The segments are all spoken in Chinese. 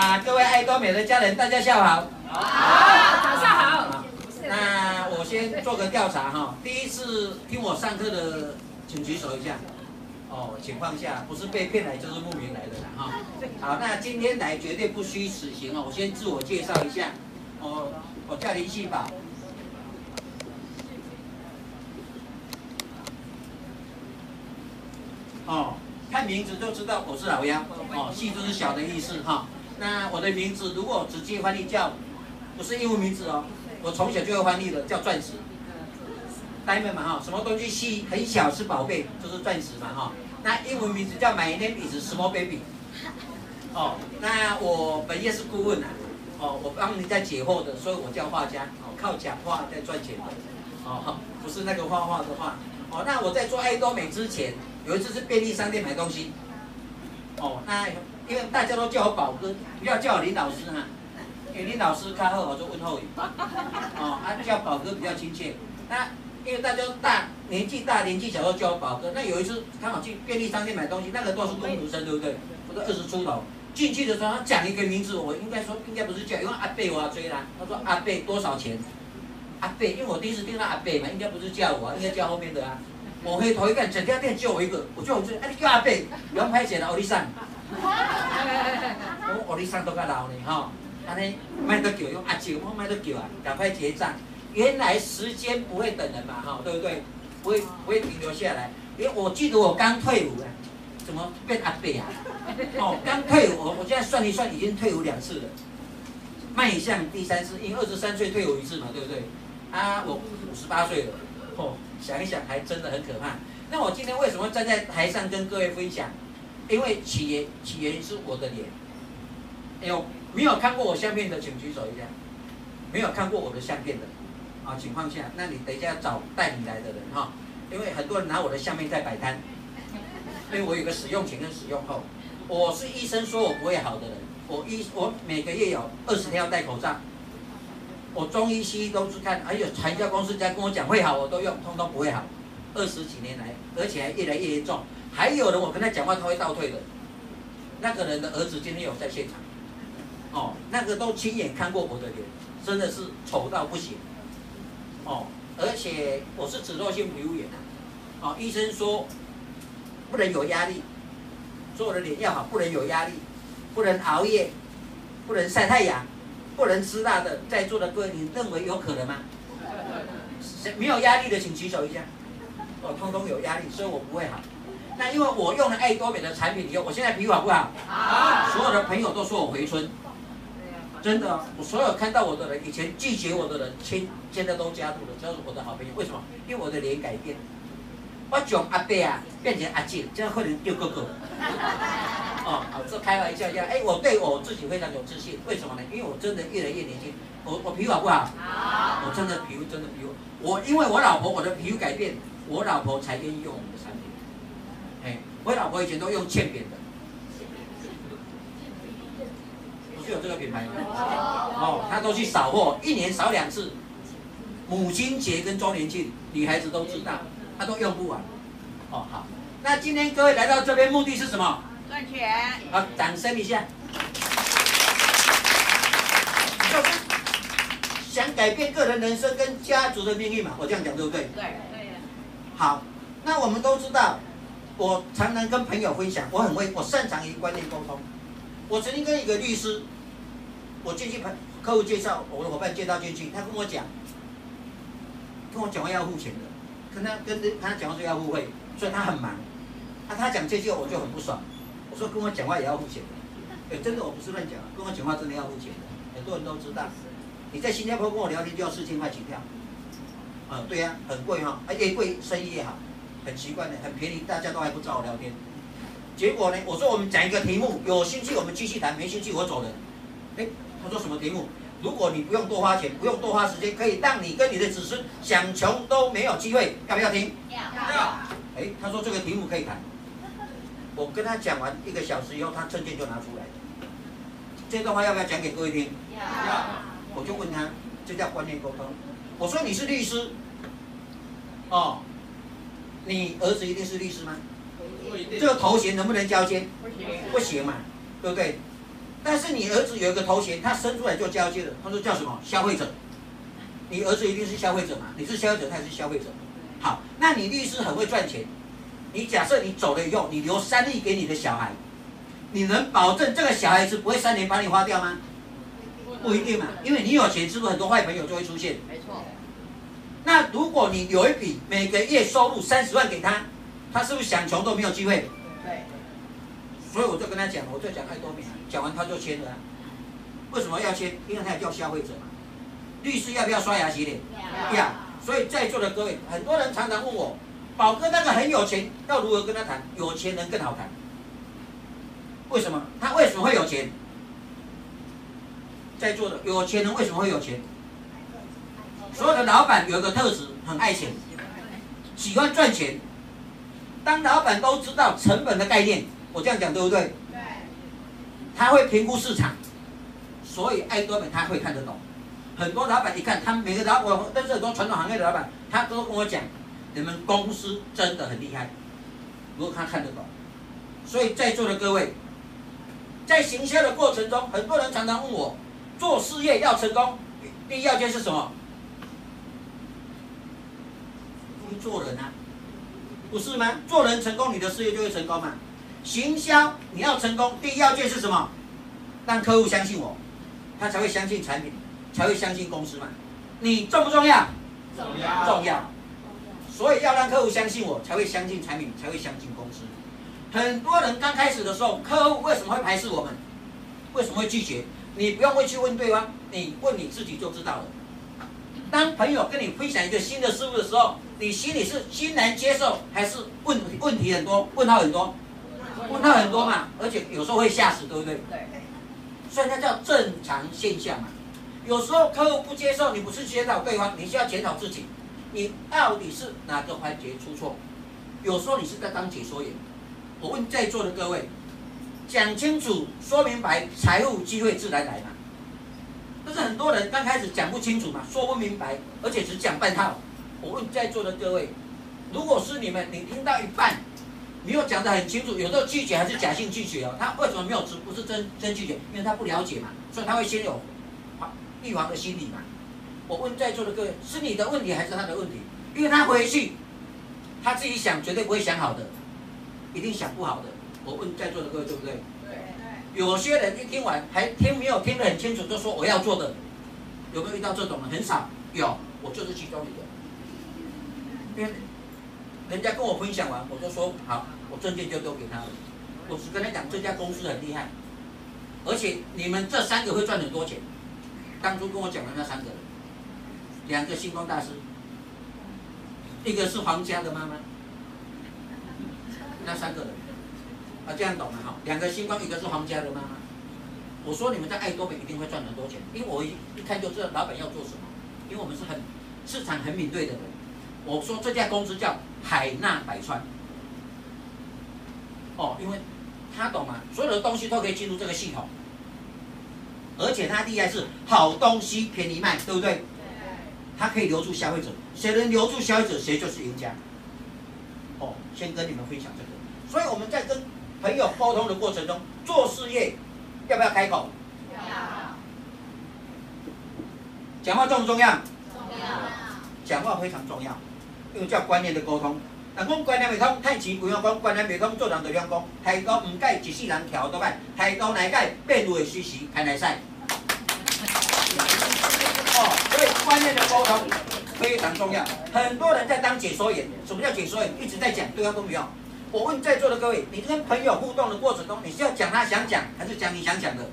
啊，各位爱多美的家人，大家下午好。好，早上好。那我先做个调查哈，第一次听我上课的，请举手一下。哦，情况下不是被骗来就是慕名来的啦哈。好，那今天来绝对不虚此行哦。我先自我介绍一下，哦，我叫林信宝。哦，看名字就知道我是老幺。哦，细就是小的意思哈。那我的名字如果直接翻译叫，不是英文名字哦，我从小就会翻译的，叫钻石。Diamond 嘛哈，什么东西细很小是宝贝，就是钻石嘛哈。那英文名字叫 My name is Small Baby。哦，那我本业是顾问啊，哦，我帮人家解惑的，所以我叫画家，哦，靠讲话在赚钱的，哦，不是那个画画的画。哦，那我在做爱多美之前，有一次是便利商店买东西。哦，那因为大家都叫我宝哥，不要叫我林老师哈，因为林老师开后我就问候语。哦，啊叫宝哥比较亲切。那因为大家都大年纪大年纪小都叫我宝哥。那有一次刚好去便利商店买东西，那个都是工读生对不对？我都二十出头。进去的时候他讲一个名字，我应该说应该不是叫，因为阿贝我要追啦。他说阿贝多少钱？阿贝，因为我第一次听到阿贝嘛，应该不是叫我，应该叫后面的啊。我回头一看，整家店就我一个，我就我就哎，你叫阿伯，两块钱的欧丽桑。我欧丽桑都较老呢哈，安尼卖得叫用阿舅，我卖得叫啊，赶快结账。原来时间不会等人嘛哈，对不对？不会不会停留下来。因为我记得我刚退伍啊，怎么变阿伯啊？哦，刚退伍，我我现在算一算，已经退伍两次了，迈向第三次，因为二十三岁退伍一次嘛，对不对？啊，我五十八岁了，哦。想一想，还真的很可怕。那我今天为什么站在台上跟各位分享？因为起源起源是我的脸。哎呦，没有看过我相片的，请举手一下。没有看过我的相片的，啊，情况下，那你等一下找带你来的人哈。因为很多人拿我的相片在摆摊。因为我有个使用前跟使用后。我是医生说我不会好的人。我医我每个月有二十天要戴口罩。我中医西医都是看，还有传销公司在跟我讲会好，我都用，通通不会好。二十几年来，而且还越来越严重。还有人我跟他讲话，他会倒退的。那个人的儿子今天有在现场，哦，那个都亲眼看过我的脸，真的是丑到不行。哦，而且我是脂漏性皮肤炎，哦，医生说不能有压力，说我的脸要好，不能有压力，不能熬夜，不能晒太阳。不能吃辣的，在座的各位，你认为有可能吗？没有压力的，请举手一下。我通通有压力，所以我不会好。那因为我用了爱多美的产品以后，我现在皮肤好不好？好。所有的朋友都说我回春。真的，我所有看到我的人，以前拒绝我的人，现现在都加入了，都是我的好朋友。为什么？因为我的脸改变。我从阿伯啊变成阿姐，这样可能丢哥哥。哦，好，这开玩笑一下。哎，我对我自己非常有自信，为什么呢？因为我真的越来越年轻。我我皮肤好不好？好。我真的皮肤真的皮肤，我因为我老婆我的皮肤改变，我老婆才愿意用我们的产品。哎，我老婆以前都用欠扁的，不是有这个品牌吗？哦，她都去扫货，一年扫两次，母亲节跟周年庆，女孩子都知道，她都用不完。哦，好，那今天各位来到这边目的是什么？赚钱，好，掌声一下。就是想改变个人人生跟家族的命运嘛，我这样讲对不对？对，对。好，那我们都知道，我常常跟朋友分享，我很会，我擅长于观念沟通。我曾经跟一个律师，我进去朋客户介绍，我的伙伴介绍进去，他跟我讲，跟我讲话要付钱的，跟他跟他讲话是要付费，所以他很忙。那、啊、他讲这些我就很不爽。我说跟我讲话也要付钱的，哎，真的我不是乱讲，跟我讲话真的要付钱的，很多人都知道。你在新加坡跟我聊天就要四千块起跳，啊，对呀、很贵哈，哎，越贵生意越好，很奇怪的，很便宜，大家都还不找我聊天。结果呢，我说我们讲一个题目，有兴趣我们继续谈，没兴趣我走人。哎，他说什么题目？如果你不用多花钱，不用多花时间，可以让你跟你的子孙想穷都没有机会，要不要听？要。要。哎，他说这个题目可以谈。我跟他讲完一个小时以后，他证件就拿出来。这段话要不要讲给各位听？要。我就问他，这叫观念沟通。我说你是律师，哦，你儿子一定是律师吗？这个头衔能不能交接？不行嘛，对不对？但是你儿子有一个头衔，他生出来就交接了，他说叫什么？消费者。你儿子一定是消费者嘛？你是消费者，他也是消费者。好，那你律师很会赚钱，你假设你走了以后，你留三亿给你的小孩，你能保证这个小孩子不会三年把你花掉吗？不一定嘛，因为你有钱，是不是很多坏朋友就会出现？没错。那如果你有一笔每个月收入三十万给他，他是不是想穷都没有机会？对。所以我就跟他讲，我就讲太多遍，讲完他就签了。为什么要签？因为他也叫消费者嘛。律师要不要刷牙洗脸？要。要。所以在座的各位，很多人常常问我，宝哥那个很有钱，要如何跟他谈？有钱人更好谈。为什么？他为什么会有钱？在座的有钱人为什么会有钱？所有的老板有一个特质，很爱钱，喜欢赚钱。当老板都知道成本的概念，我这样讲对不对？对。他会评估市场，所以爱多美他会看得懂。很多老板一看，他们每个老板，但是很多传统行业的老板，他都跟我讲，你们公司真的很厉害。如果他看得懂，所以在座的各位，在行销的过程中，很多人常常问我。做事业要成功，第一要件是什么？会做人啊，不是吗？做人成功，你的事业就会成功嘛。行销你要成功，第一要件是什么？让客户相信我，他才会相信产品，才会相信公司嘛。你重不重要？重要。重要。所以要让客户相信我，才会相信产品，才会相信公司。很多人刚开始的时候，客户为什么会排斥我们？为什么会拒绝？你不用会去问对方，你问你自己就知道了。当朋友跟你分享一个新的事物的时候，你心里是欣然接受，还是问问题很多，问号很多？问号很多嘛，而且有时候会吓死，对不对？对。所以那叫正常现象嘛。有时候客户不接受，你不是检讨对方，你是要检讨自己，你到底是哪个环节出错？有时候你是在当解说员。我问在座的各位。讲清楚，说明白，财务机会自然来嘛。但是很多人刚开始讲不清楚嘛，说不明白，而且只讲半套。我问在座的各位，如果是你们，你听到一半，没有讲得很清楚，有时候拒绝还是假性拒绝哦。他为什么没有不是真真拒绝？因为他不了解嘛，所以他会先有预防的心理嘛。我问在座的各位，是你的问题还是他的问题？因为他回去，他自己想绝对不会想好的，一定想不好的。我问在座的各位对不对？对。有些人一听完还听没有听得很清楚，就说我要做的，有没有遇到这种的？很少。有，我就是其中一个。因为人家跟我分享完，我就说好，我证件就都给他了。我只跟他讲这家公司很厉害，而且你们这三个会赚很多钱。当初跟我讲的那三个人，两个星光大师，一个是皇家的妈妈，那三个人。啊，这样懂了哈。两个星光，一个是皇家的妈妈。我说你们在爱多美一定会赚很多钱，因为我一一看就知道老板要做什么。因为我们是很市场很敏锐的人。我说这家公司叫海纳百川。哦，因为他懂嘛，所有的东西都可以进入这个系统，而且他厉害是好东西便宜卖，对不对？他可以留住消费者，谁能留住消费者，谁就是赢家。哦，先跟你们分享这个，所以我们在跟。朋友沟通的过程中，做事业要不要开口？要。讲话重不重要？重要。讲话非常重要，因为叫观念的沟通。那讲观念未通，太极不用讲，观念未通，做人就用讲。太高唔改，一世人跳都歹；太高乃改，变路会随时开来赛。哦，所以观念的沟通非常重要。很多人在当解说员，什么叫解说员？一直在讲，对方都不用。我问在座的各位，你跟朋友互动的过程中，你是要讲他想讲，还是讲你想讲的？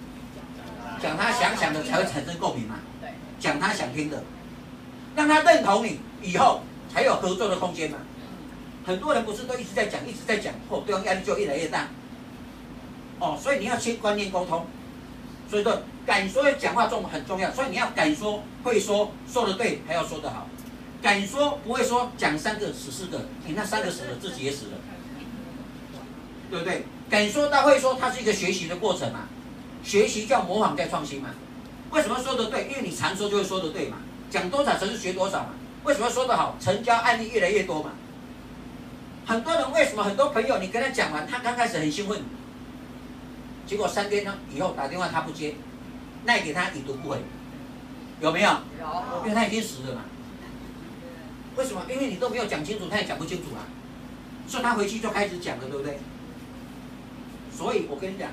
讲他想讲的才会产生共鸣嘛。对。讲他想听的，让他认同你，以后才有合作的空间嘛。很多人不是都一直在讲，一直在讲，后对方压力就越来越大。哦，所以你要先观念沟通。所以说，敢说讲话重很重要，所以你要敢说，会说，说的对，还要说得好。敢说不会说，讲三个死四个，你那三个死了，自己也死了。对不对？敢说到会说，它是一个学习的过程嘛。学习叫模仿，再创新嘛。为什么说的对？因为你常说就会说的对嘛。讲多少才是学多少嘛。为什么说得好？成交案例越来越多嘛。很多人为什么很多朋友你跟他讲完，他刚开始很兴奋，结果三天呢以后打电话他不接，赖给他已读不回，有没有？有。因为他已经死了嘛。为什么？因为你都没有讲清楚，他也讲不清楚啊。所以他回去就开始讲了，对不对？所以我跟你讲，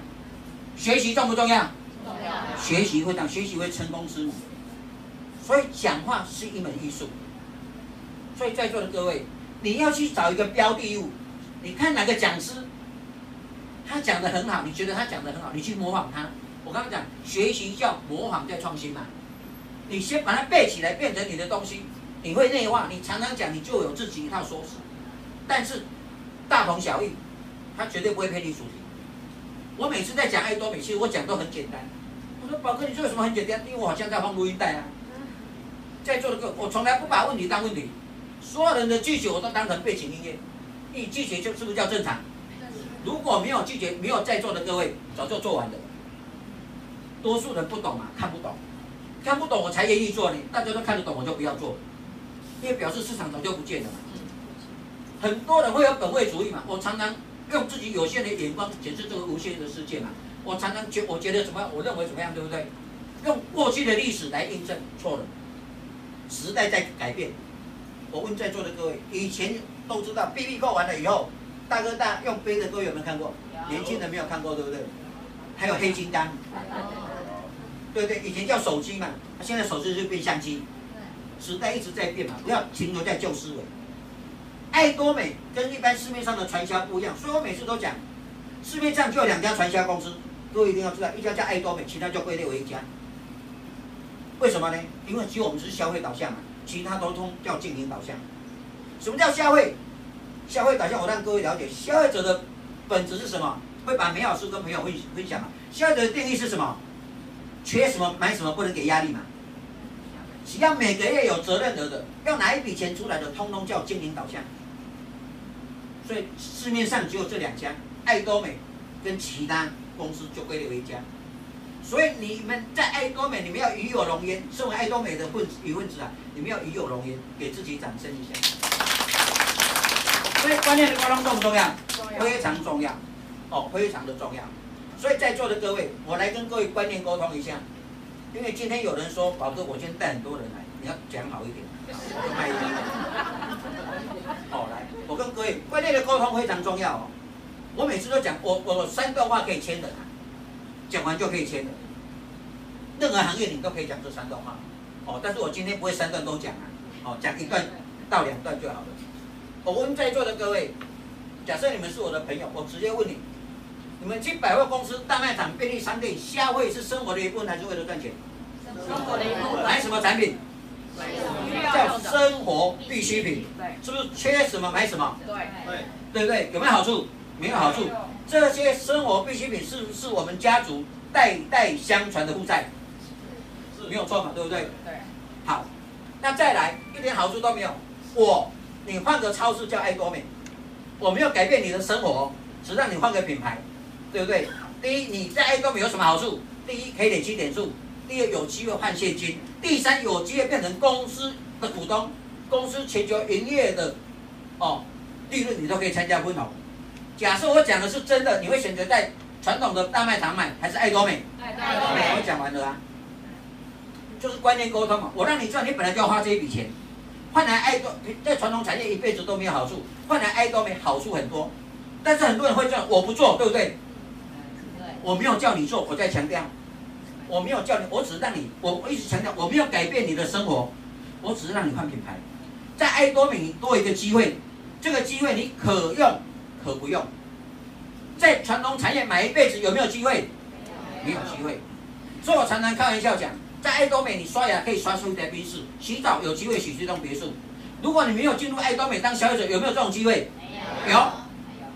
学习重不重要？重要。学习会让学习会成功之母。所以讲话是一门艺术。所以在座的各位，你要去找一个标的物，你看哪个讲师，他讲的很好，你觉得他讲的很好，你去模仿他。我刚刚讲，学习叫模仿再创新嘛。你先把它背起来，变成你的东西。你会内化，你常常讲，你就有自己一套说辞，但是大同小异，他绝对不会偏离主题。我每次在讲爱多美，其实我讲都很简单。我说宝哥，你说有什么很简单？因为我好像在放录音带啊。在座的各位，我从来不把问题当问题，所有人的拒绝我都当成背景音乐。一拒绝就是不是叫正常？如果没有拒绝，没有在座的各位，早就做完了。多数人不懂嘛，看不懂，看不懂我才愿意做呢。大家都看得懂，我就不要做。因为表示市场早就不见了嘛，很多人会有本位主义嘛。我常常用自己有限的眼光解释这个无限的世界嘛。我常常觉我觉得怎么样，我认为怎么样，对不对？用过去的历史来印证错了。时代在改变。我问在座的各位，以前都知道 BB 扣完了以后，大哥大用背的各位有没有看过？年轻人没有看过，对不对？还有黑金刚，对对，以前叫手机嘛，现在手机就变相机。时代一直在变嘛，不要停留在旧思维。爱多美跟一般市面上的传销不一样，所以我每次都讲，市面上就有两家传销公司，各位一定要知道，一家叫爱多美，其他就归类为一家。为什么呢？因为只有我们是消费导向嘛，其他都通叫经营导向。什么叫消费？消费导向，我让各位了解，消费者的本质是什么？会把美好事跟朋友分分享嘛。消费者的定义是什么？缺什么买什么，不能给压力嘛。只要每个月有责任额的，要拿一笔钱出来的，通通叫经营导向。所以市面上只有这两家，爱多美跟其他公司就归类为一家。所以你们在爱多美，你们要与有荣焉。身为爱多美的混子与混子啊，你们要与有荣焉，给自己掌声一下。所以观念的沟通重不重要？重要。非常重要。哦，非常的重要。所以在座的各位，我来跟各位观念沟通一下。因为今天有人说，宝哥，我今天带很多人来，你要讲好一点，卖一点。好，来，我跟各位观念的沟通非常重要哦。我每次都讲，我我三段话可以签的，讲完就可以签的。任何行业你都可以讲这三段话，哦，但是我今天不会三段都讲啊，哦，讲一段到两段就好了。我问在座的各位，假设你们是我的朋友，我直接问你。你们去百货公司、大卖场、便利商店消费是生活的一部分，还是为了赚钱？生活的一部分。买什么产品？叫生活必需品。是不是缺什么买什么？对对，对不对？有没有好处？没有好处。这些生活必需品是不是我们家族代代相传的负债？没有错嘛，对不对？对。好，那再来一点好处都没有。我，你换个超市叫爱多美，我没有改变你的生活，只让你换个品牌。对不对？第一，你在爱多美有什么好处？第一，可以累积点数；第二，有机会换现金；第三，有机会变成公司的股东，公司全球营业的哦利润你都可以参加分红。假设我讲的是真的，你会选择在传统的大卖场买，还是爱多美？爱多美。我讲完了啊，就是观念沟通嘛。我让你赚，你本来就要花这一笔钱，换来爱多在传统产业一辈子都没有好处，换来爱多美好处很多。但是很多人会这样，我不做，对不对？我没有叫你做，我在强调，我没有叫你，我只是让你，我我一直强调，我没有改变你的生活，我只是让你换品牌，在爱多美多一个机会，这个机会你可用可不用，在传统产业买一辈子有没有机会？没有机会，所以我常常开玩笑讲，在爱多美你刷牙可以刷出一台宾士，洗澡有机会洗出一栋别墅，如果你没有进入爱多美当消费者，有没有这种机会？没有。有，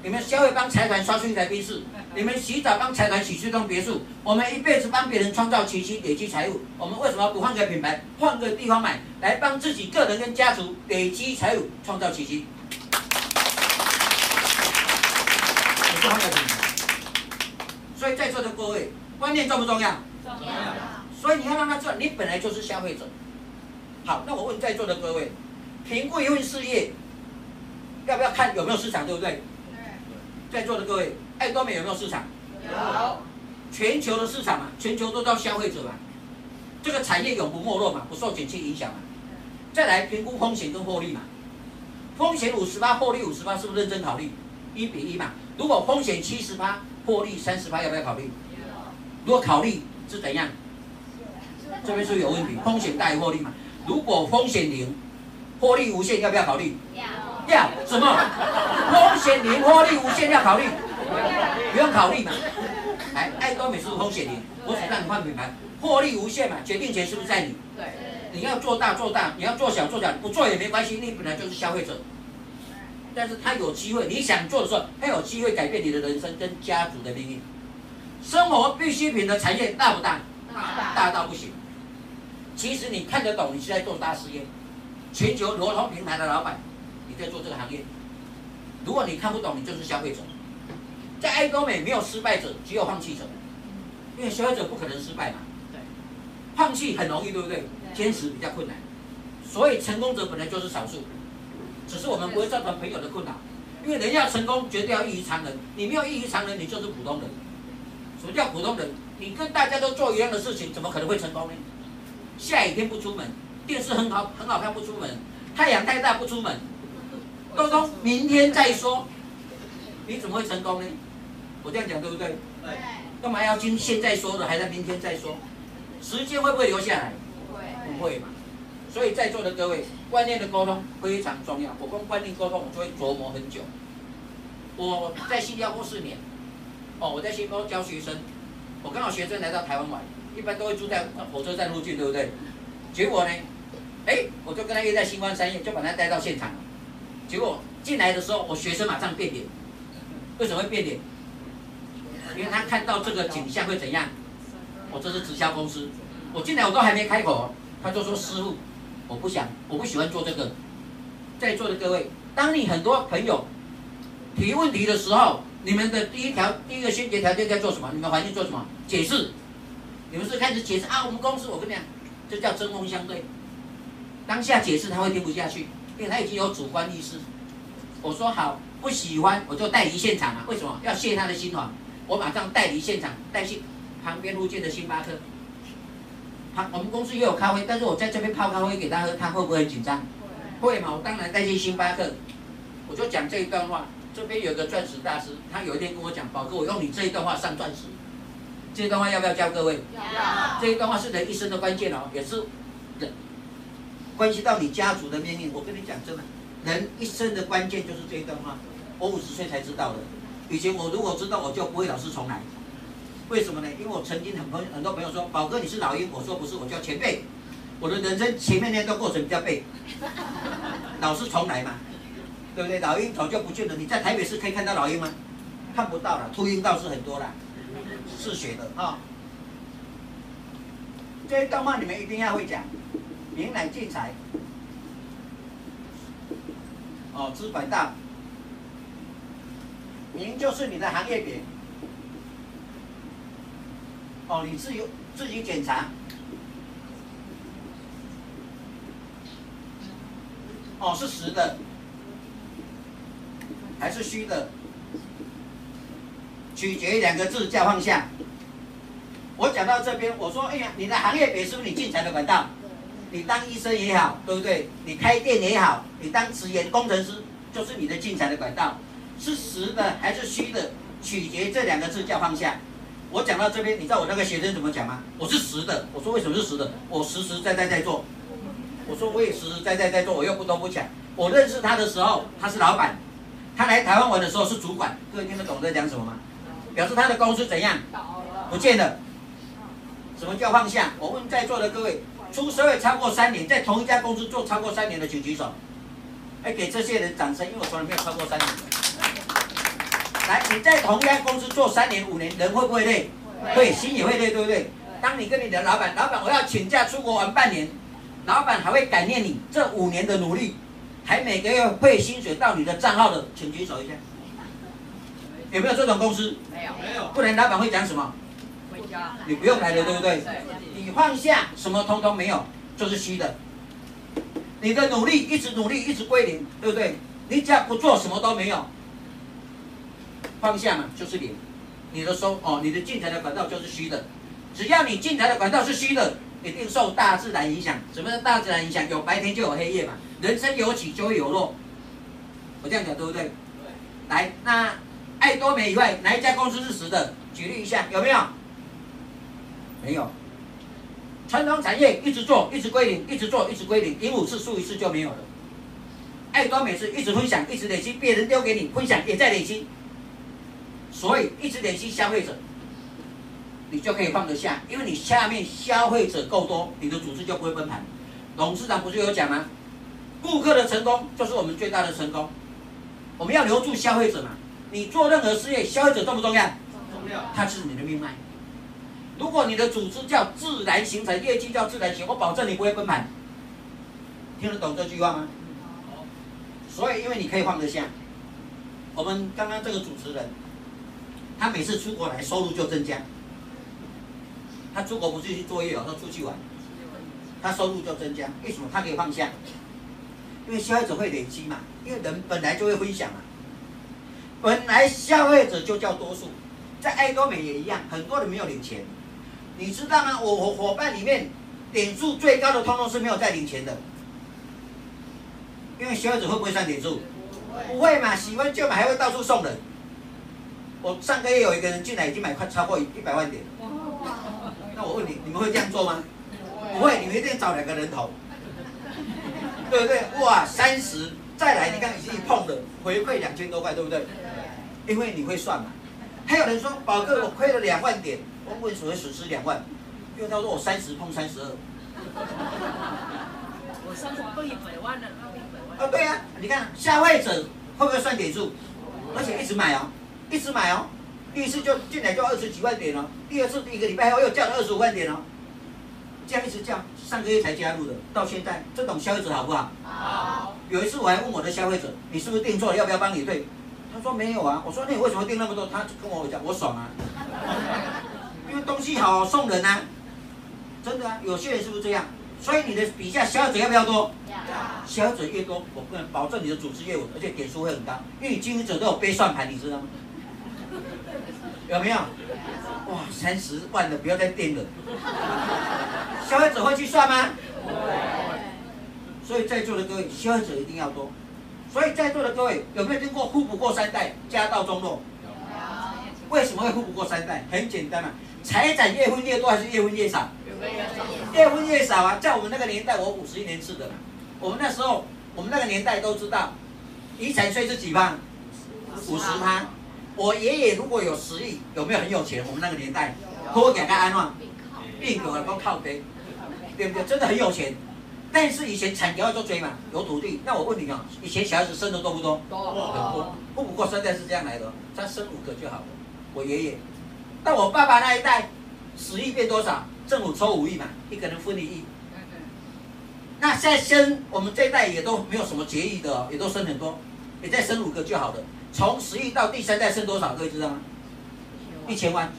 你们消费帮财团刷出一台宾士。你们洗澡帮财团洗出栋别墅，我们一辈子帮别人创造奇迹，累积财富。我们为什么不换个品牌，换个地方买，来帮自己个人跟家族累积财富，创造奇迹？所以在座的各位，观念重不重要？重要。所以你要让他知道，你本来就是消费者。好，那我问在座的各位，评估一份事业，要不要看有没有市场，对不对？对。在座的各位。爱多美有没有市场？有。全球的市场嘛，全球都到消费者嘛，这个产业永不没落嘛，不受景气影响嘛。再来评估风险跟获利嘛，风险五十八，获利五十八，是不是认真考虑？一比一嘛。如果风险七十趴，获利三十趴，要不要考虑？如果考虑是怎样？这边是有问题？风险大于获利嘛。如果风险零，获利无限，要不要考虑？要。要什么？风险零，获利无限，要考虑？不用考虑嘛。哎，爱多美是不是风险零？我只让你换品牌，获利无限嘛，决定权是不是在你？对。你要做大做大，你要做小做小，不做也没关系，你本来就是消费者。但是他有机会，你想做的时候，他有机会改变你的人生跟家族的命运。生活必需品的产业大不大？大，大到不行。其实你看得懂，你是在做大事业。全球流通平台的老板，你在做这个行业。如果你看不懂，你就是消费者。在爱多美没有失败者，只有放弃者。因为消费者不可能失败嘛。对。放弃很容易，对不对？坚持比较困难。所以成功者本来就是少数，只是我们不会造成朋友的困扰。因为人要成功，绝对要异于常人。你没有异于常人，你就是普通人。什么叫普通人？你跟大家都做一样的事情，怎么可能会成功呢？下雨天不出门，电视很好很好看不出门，太阳太大不出门，都说明天再说，你怎么会成功呢？我这样讲对不对？对。干嘛要今现在说的，还在明天再说？时间会不会留下来？不会。不会嘛。所以在座的各位，观念的沟通非常重要。我跟观念沟通，我就会琢磨很久。我在新加坡四年，哦，我在新加坡教学生，我刚好学生来到台湾玩。一般都会住在火车站附近，对不对？结果呢，哎，我就跟他约在新光三越，就把他带到现场。结果进来的时候，我学生马上变脸。为什么会变脸？因为他看到这个景象会怎样？我这是直销公司，我进来我都还没开口，他就说：“师傅，我不想，我不喜欢做这个。”在座的各位，当你很多朋友提问题的时候，你们的第一条、第一个先决条件该做什么？你们环境做什么？解释。你们是开始解释啊？我们公司，我跟你讲，这叫针锋相对。当下解释他会听不下去，因为他已经有主观意识。我说好，不喜欢我就带离现场啊。为什么要泄他的心防？我马上带离现场，带去旁边附近的星巴克。他我们公司也有咖啡，但是我在这边泡咖啡给他喝，他会不会很紧张？会嘛？我当然带去星巴克。我就讲这一段话。这边有个钻石大师，他有一天跟我讲：“宝哥，我用你这一段话上钻石。”这一段话要不要教各位？要。这一段话是人一生的关键哦，也是人关系到你家族的命运。我跟你讲真的，人一生的关键就是这一段话。我五十岁才知道的，以前我如果知道，我就不会老是重来。为什么呢？因为我曾经很朋很多朋友说，宝哥你是老鹰，我说不是，我叫前辈。我的人生前面那段过程比较背，老是重来嘛，对不对？老鹰早就不见了。你在台北市可以看到老鹰吗？看不到了，秃鹰倒是很多了。是学的啊、这些动漫你们一定要会讲。明乃进财，哦，资本大，明就是你的行业名，哦，你自由自己检查，哦，是实的，还是虚的？取决于两个字叫放下。我讲到这边，我说，哎呀，你的行业别是不是你进财的管道？你当医生也好，对不对？你开店也好，你当职员工程师就是你的进财的管道，是实的还是虚的？取决于这两个字叫放下。我讲到这边，你知道我那个学生怎么讲吗？我是实的。我说为什么是实的？我实实在在在做。我说我也实实在在在做，我又不多不讲。我认识他的时候，他是老板；他来台湾玩的时候是主管。各位听得懂我在讲什么吗？表示他的公司怎样？不见了。什么叫放下？我问在座的各位，出社会超过三年，在同一家公司做超过三年的，请举手。哎，给这些人掌声，因为我从来没有超过三年。来，你在同一家公司做三年、五年，人会不会累？会，心也会累，对不对？当你跟你的老板，老板我要请假出国玩半年，老板还会感念你这五年的努力，还每个月汇薪水到你的账号的，请举手一下。有没有这种公司？没有，没有。不然老板会讲什么？回家。你不用来了，对不对？你放下，什么通通没有，就是虚的。你的努力一直努力，一直归零，对不对？你只要不做，什么都没有。放下嘛，就是零。你的收哦，你的进财的管道就是虚的。只要你进财的管道是虚的，一定受大自然影响。什么是大自然影响？有白天就有黑夜嘛。人生有起就会有落。我这样讲对不对？对。来，那爱多美以外，哪一家公司是实的？举例一下，有没有？没有。传统产业一直做，一直归零，一直做，一直归零，赢五次输一次就没有了。爱多美是一直分享，一直累积，别人丢给你分享，也在累积。所以一直联系消费者，你就可以放得下，因为你下面消费者够多，你的组织就不会崩盘。董事长不是有讲吗？顾客的成功就是我们最大的成功。我们要留住消费者嘛。你做任何事业，消费者重不重要？重要。他是你的命脉。如果你的组织叫自然形成，业绩叫自然形成，我保证你不会崩盘。听得懂这句话吗？所以因为你可以放得下。我们刚刚这个主持人。他每次出国来，收入就增加。他出国不是去作业哦，他出去玩，他收入就增加。为什么？他可以放下，因为消费者会累积嘛，因为人本来就会分享嘛。本来消费者就叫多数，在爱多美也一样，很多人没有领钱，你知道吗？我我伙伴里面点数最高的，通通是没有在领钱的，因为消费者会不会算点数？不会嘛，喜欢就买，还会到处送人。我上个月有一个人进来，已经买快超过一百万点了。那我问你，你们会这样做吗？不会，你们一定找两个人头，对不对？哇，三十再来，你看已经碰了，回馈两千多块，对不对？因为你会算嘛。还有人说，宝哥，我亏了两万点，我为什么会损失两万？因为他说我三十碰三十二。我三十碰一百万了，那一百万。哦，对呀、啊，你看消费者会不会算点数？而且一直买哦。一直买哦，第一次就进来就二十几万点哦，第二次一个礼拜后又降了二十五万点哦，这样一直降，上个月才加入的，到现在这种消费者好不好？好。有一次我还问我的消费者，你是不是订错了，要不要帮你退？他说没有啊，我说那你为什么订那么多？他跟我讲，我爽啊，因为东西好送人啊，真的啊，有些人是不是这样？所以你的笔下消费者要不要多？要。消费者越多，我不能保证你的组织业务，而且点数会很高，因为经营者都有背算盘，你知道吗？有没有？哇，三十万的不要再订了。消费者会去算吗？所以在座的各位，消费者一定要多。所以在座的各位，有没有听过“富不过三代，家道中落”？有。为什么会富不过三代？很简单嘛，财产越分越多还是越分越少？越分越少啊！在我们那个年代，我五十一年次的，我们那时候，我们那个年代都知道，遗产税是几趴？五十趴。我爷爷如果有十亿，有没有很有钱？我们那个年代，托给他安望，病狗还光靠背，对不对？真的很有钱。但是以前产业要做追嘛，有土地。那我问你啊，以前小孩子生的多不多？多。很多。富不过三代是这样来的，他生五个就好了。我爷爷，到我爸爸那一代，十亿变多少？政府抽五亿嘛，一个人分一亿。那现在生我们这一代也都没有什么节育的，也都生很多，也再生五个就好了。从十亿到第三代剩多少，各位知道吗？一千万。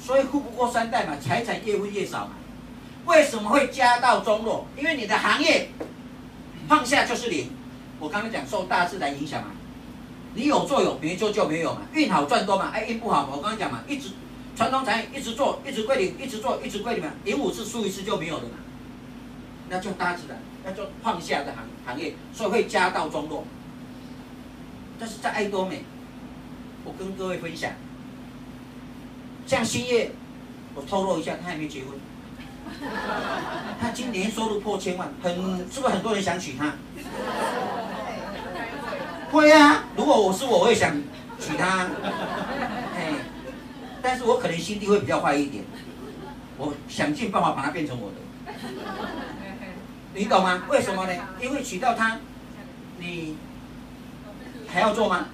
所以富不过三代嘛，财产越分越少嘛。为什么会家道中落？因为你的行业放下就是零。我刚刚讲受大自然影响嘛，你有做有，没做就没有嘛。运好赚多嘛，哎运不好嘛，我刚刚讲嘛，一直传统产业一直做，一直归零，一直做，一直归零嘛，赢五次输一次就没有了嘛。那就大自然，那就放下的行行业，所以会家道中落。但是在爱多美，我跟各位分享，像兴业，我透露一下，他还没结婚，他今年收入破千万，很是不是很多人想娶她？会啊，如果我是我，我会想娶她，哎，但是我可能心地会比较坏一点，我想尽办法把她变成我的，你懂吗？为什么呢？因为娶到她，你。还要做吗？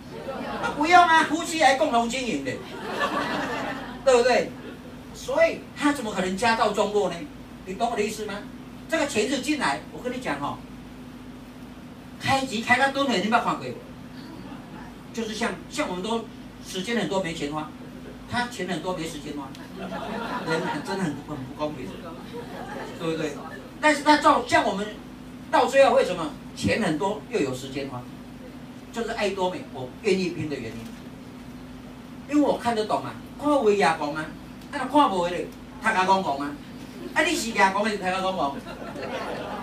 那不用啊，夫妻还共同经营的，对不对？所以他怎么可能家道中落呢？你懂我的意思吗？这个钱是进来，我跟你讲哦，开机开到多少你不要还给我，就是像像我们都时间很多没钱花，他钱很多没时间花，人很真的很很不公平，对不对？但是他照像我们到最后为什么钱很多又有时间花？就是爱多美，我愿意拼的原因。因为我看得懂啊，看会也讲啊，啊那看不会的，他甲讲讲啊，啊你是牙讲还是他甲讲讲？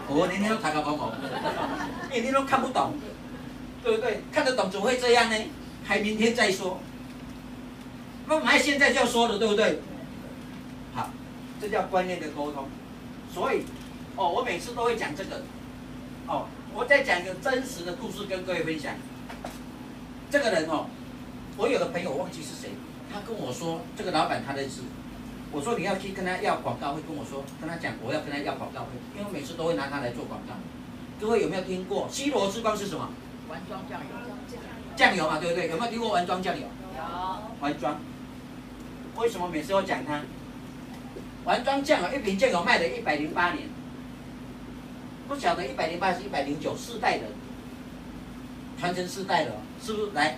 我年天都他甲讲讲，因为你都看不懂，对不对？看得懂怎么会这样呢？还明天再说，那还现在就要说了，对不对？好，这叫观念的沟通。所以，哦，我每次都会讲这个，哦，我再讲一个真实的故事跟各位分享。这个人哦，我有个朋友我忘记是谁，他跟我说这个老板他认识，我说你要去跟他要广告费，跟我说跟他讲我要跟他要广告费，因为我每次都会拿他来做广告。各位有没有听过西罗之光是什么？丸庄酱油。酱油嘛，对不对？有没有听过丸庄酱油？有。丸庄。为什么每次都讲他？丸庄酱油一瓶酱油卖了一百零八年，不晓得一百零八是一百零九，四代的，传承四代的。是不是来？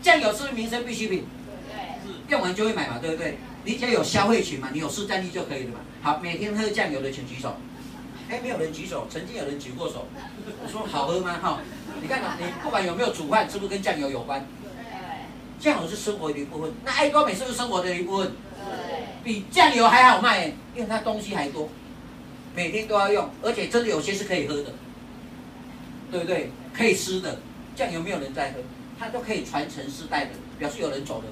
酱油是不是民生必需品？对，是用完就会买嘛，对不对？你只要有消费群嘛，你有市占力就可以了嘛。好，每天喝酱油的请举手。哎，没有人举手，曾经有人举过手。我说好喝吗？哈，你看你不管有没有煮饭，是不是跟酱油有关？对，酱油是生活的一部分。那爱多美是不是生活的一部分？对，比酱油还好卖，因为它东西还多，每天都要用，而且真的有些是可以喝的，对不对？可以吃的。酱油没有人在喝，它都可以传承世代的，表示有人走了。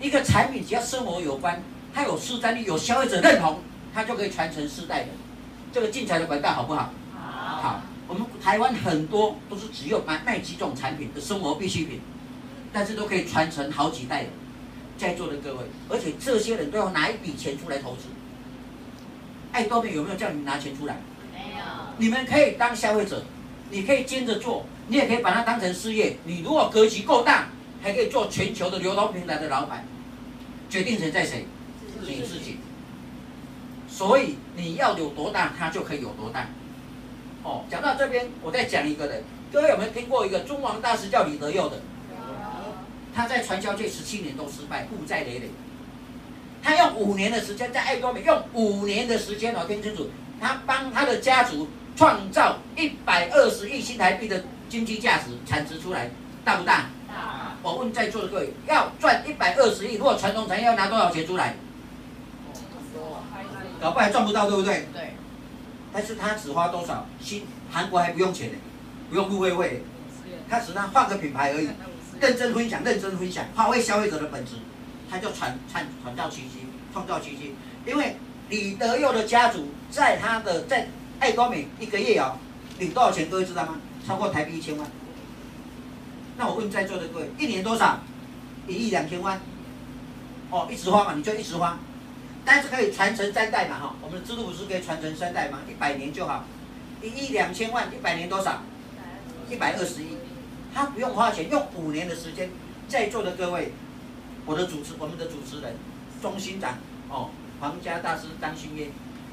一个产品只要生活有关，它有市占率，有消费者认同，它就可以传承世代的。这个进财的管道好不好？好。好，我们台湾很多都是只有卖卖几种产品的生活必需品，但是都可以传承好几代的。在座的各位，而且这些人都要拿一笔钱出来投资。爱多美有没有叫你们拿钱出来？没有。你们可以当消费者。你可以兼着做，你也可以把它当成事业。你如果格局够大，还可以做全球的流通平台的老板。决定权在谁？你自己。所以你要有多大，它就可以有多大。哦，讲到这边，我再讲一个人。各位有没有听过一个中王大师叫李德佑的？他在传销界十七年都失败，负债累累。他用五年的时间在爱多美，用五年的时间哦，听清楚，他帮他的家族。创造一百二十亿新台币的经济价值产值出来，大不大？大。我问在座的各位，要赚一百二十亿，如果传统产业要拿多少钱出来？搞不好还赚不到，对不对？对。但是他只花多少？新韩国还不用钱呢，不用入会费，他只能换个品牌而已，认真分享，认真分享，发挥消费者的本质，他就传传传造奇迹，创造奇迹。因为李德佑的家族在他的在。爱多美一个月哦，领多少钱？各位知道吗？超过台币一千万。那我问在座的各位，一年多少？一亿两千万。哦，一直花嘛，你就一直花。但是可以传承三代嘛，哈，我们的制度不是可以传承三代吗？一百年就好。一亿两千万，一百年多少？一百二十亿。他不用花钱，用五年的时间。在座的各位，我的主持，我们的主持人，中心长哦，皇家大师张勋业，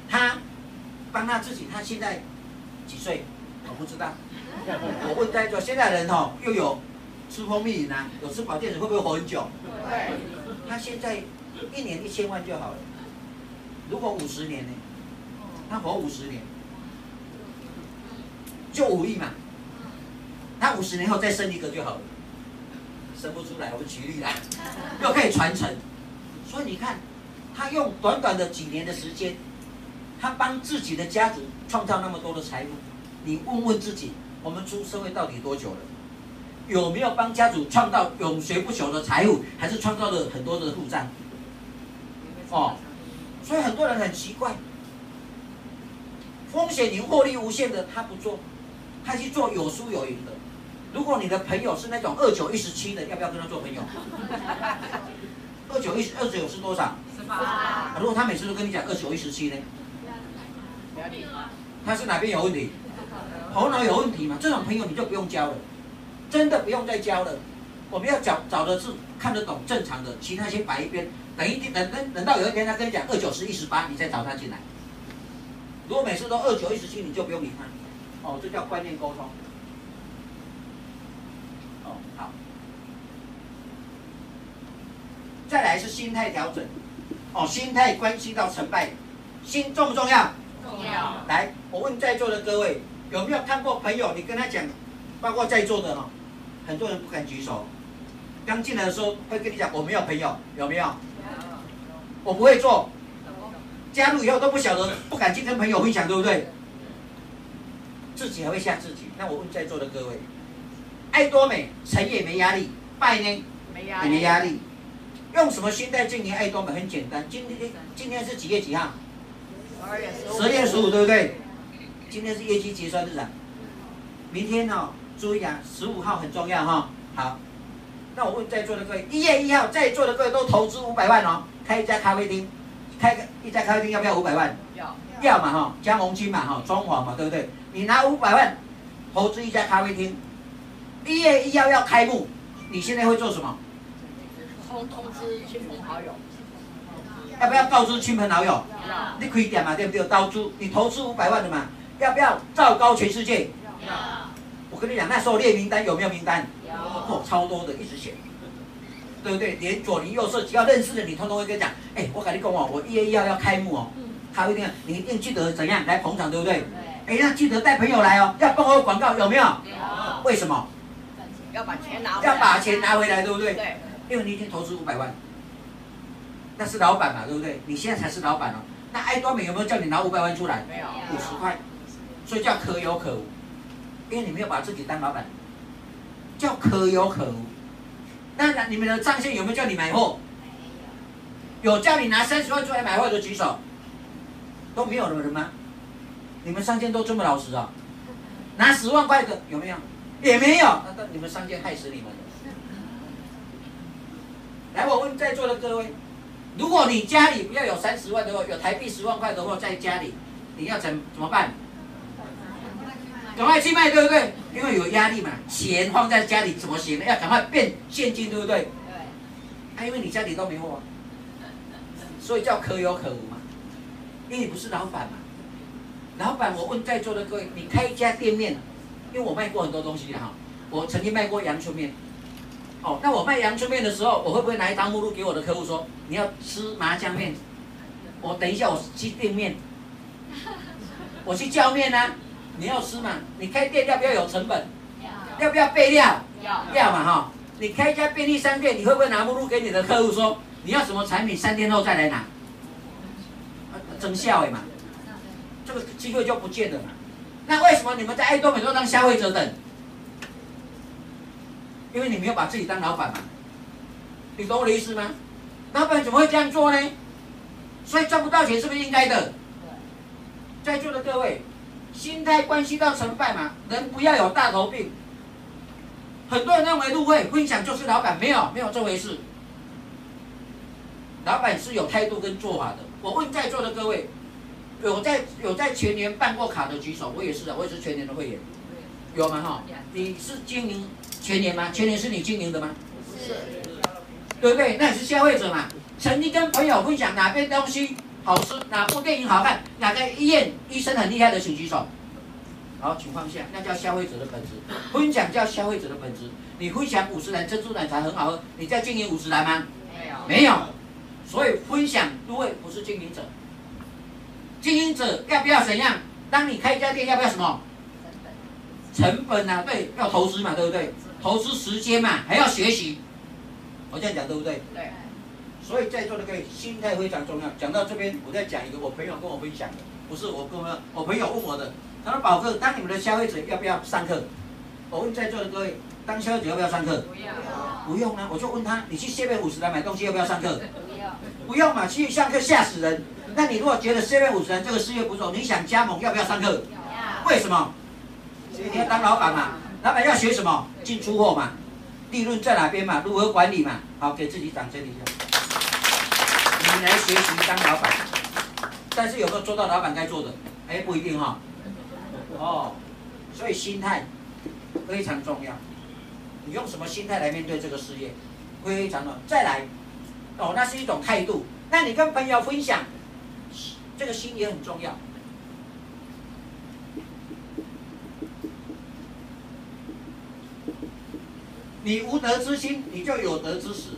他。帮他自己，他现在几岁？我不知道。我问在座，现在人哦，又有吃蜂蜜饮啊，有吃保健品，会不会活很久？对。他现在一年一千万就好了。如果五十年呢？他活五十年，就五亿嘛。他五十年后再生一个就好了。生不出来，我们举例啦，又可以传承。所以你看，他用短短的几年的时间。他帮自己的家族创造那么多的财富，你问问自己，我们出社会到底多久了？有没有帮家族创造永垂不朽的财富，还是创造了很多的负债？哦，所以很多人很奇怪，风险零获利无限的他不做，他去做有输有赢的。如果你的朋友是那种二九一十七的，要不要跟他做朋友？二九一十二九是多少？十八。如果他每次都跟你讲二九一十七呢？他是哪边有问题？头脑有问题嘛？这种朋友你就不用交了，真的不用再交了。我们要找找的是看得懂正常的，其他先摆一边。等一等等等到有一天他跟你讲二九十一十八，你再找他进来。如果每次都二九一十七，你就不用理他。哦，这叫观念沟通。哦，好。再来是心态调整。哦，心态关系到成败，心重不重要？重要。来，我问在座的各位，有没有看过朋友？你跟他讲，包括在座的哈，很多人不敢举手。刚进来的时候会跟你讲我没有朋友，有没有？我不会做。加入以后都不晓得，不敢去跟朋友分享，对不对？自己还会吓自己。那我问在座的各位，爱多美成也没压力，败呢也没压力。用什么心态经营爱多美？很简单。今天今天是几月几号？十二月十五。对不对？今天是业绩结算日啊。明天哦，注意啊，十五号很重要哈、哦。好，那我问在座的各位，一月一号在座的各位都投资五百万哦，开一家咖啡厅。开个一家咖啡厅要不要五百万？要，要嘛哈，加盟金嘛哈，装潢嘛，对不对？你拿五百万投资一家咖啡厅，一月一号要开幕，你现在会做什么？通通知亲朋好友。要不要告知亲朋好友？要。你可以点嘛，对不对？告知你投资五百万的嘛，要不要昭告全世界？要。我跟你讲，那时候列名单有没有名单？有。哦，超多的，一直写。对不对？连左邻右舍，只要认识的你，通通会跟你讲。哎，我跟你讲哦，我一月一号要开幕哦，他一定，你一定记得怎样来捧场，对不对？哎，那记得带朋友来哦，要帮我广告，有没有？有。为什么？要把钱拿。要把钱拿回来，对不对？对。因为你已经投资五百万，那是老板嘛，对不对？你现在才是老板哦。那爱多美有没有叫你拿五百万出来？没有。五十块，所以叫可有可无，因为你没有把自己当老板，叫可有可无。那你们的账线有没有叫你买货？有叫你拿三十万出来买货的举手，都没有的人吗？你们上线都这么老实啊？拿十万块的有没有？也没有。那你们上线害死你们了。来，我问在座的各位，如果你家里不要有三十万的话，有台币十万块的话在家里，你要怎怎么办？赶快去卖，对不对？因为有压力嘛，钱放在家里怎么行呢？要赶快变现金，对不对？对。啊，因为你家里都没货，所以叫可有可无嘛。因为你不是老板嘛。老板，我问在座的各位，你开一家店面，因为我卖过很多东西的哈。我曾经卖过阳春面。哦，那我卖阳春面的时候，我会不会拿一张目录给我的客户说，你要吃麻酱面？我等一下我去店面，我去叫面呢、啊。你要吃嘛？你开店要不要有成本？要。要不要备料？要。要嘛哈！你开一家便利商店，你会不会拿目录给你的客户说，你要什么产品，三天后再来拿？增效哎嘛，这个机会就不见了嘛。那为什么你们在爱多美都当消费者等？因为你没有把自己当老板嘛。你懂我的意思吗？老板怎么会这样做呢？所以赚不到钱是不是应该的？在座的各位。心态关系到成败嘛，人不要有大头病。很多人认为入会分享就是老板，没有没有这回事。老板是有态度跟做法的。我问在座的各位，有在有在全年办过卡的举手，我也是的，我也是全年的会员，有吗？哈，你是经营全年吗？全年是你经营的吗？是，对不对？那你是消费者嘛？曾经跟朋友分享哪边东西？好吃，哪部电影好看？哪个医院医生很厉害的，请举手。好，情况下，那叫消费者的本质。分享叫消费者的本质。你分享五十岚珍珠奶茶很好喝，你在经营五十岚吗？没有。没有。所以分享都会不是经营者。经营者要不要怎样？当你开一家店，要不要什么？成本。啊，对，要投资嘛，对不对？投资时间嘛，还要学习。我这样讲对不对？对。所以在座的各位，心态非常重要。讲到这边，我再讲一个我朋友跟我分享的，不是我跟我我朋友问我的。他说：“宝哥，当你们的消费者要不要上课？”我问在座的各位，当消费者要不要上课？不要。不用啊，我就问他：“你去 Seven50 来买东西要不要上课？”不要。不用嘛，去上课吓死人。那你如果觉得 Seven50 这个事业不错，你想加盟要不要上课？要。为什么？你要当老板嘛，老板要学什么？进出货嘛，利润在哪边嘛，如何管理嘛？好，给自己掌声一下。你来学习当老板，但是有没有做到老板该做的？哎，不一定哈。哦，所以心态非常重要。你用什么心态来面对这个事业？非常的。再来，哦，那是一种态度。那你跟朋友分享，这个心也很重要。你无德之心，你就有德之始。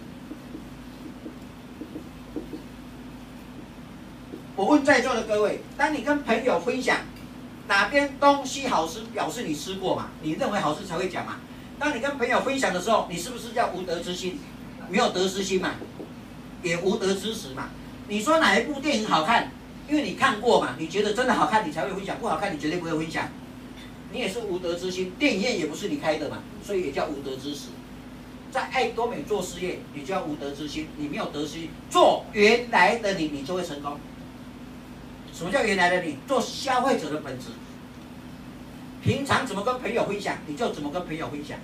我问在座的各位，当你跟朋友分享哪边东西好吃，表示你吃过嘛？你认为好吃才会讲嘛？当你跟朋友分享的时候，你是不是叫无德之心？没有得失心嘛，也无得之时嘛。你说哪一部电影好看？因为你看过嘛，你觉得真的好看，你才会分享；不好看，你绝对不会分享。你也是无德之心，电影院也不是你开的嘛，所以也叫无德之时。在爱多美做事业，你就要无德之心，你没有德心，做原来的你，你就会成功。什么叫原来的你？做消费者的本质。平常怎么跟朋友分享，你就怎么跟朋友分享，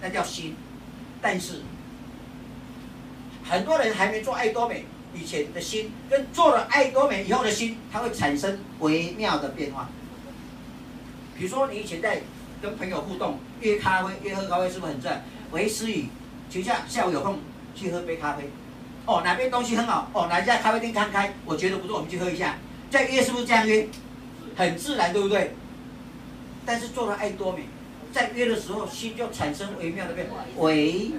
那叫心。但是很多人还没做爱多美以前的心，跟做了爱多美以后的心，它会产生微妙的变化。比如说，你以前在跟朋友互动，约咖啡、约喝咖啡，是不是很赞？喂，思雨，请假下午有空去喝杯咖啡。哦，哪边东西很好？哦，哪一家咖啡店刚开，我觉得不错，我们去喝一下。再约是不是这样约？很自然，对不对？但是做了爱多美，在约的时候，心就产生微妙的变化。喂，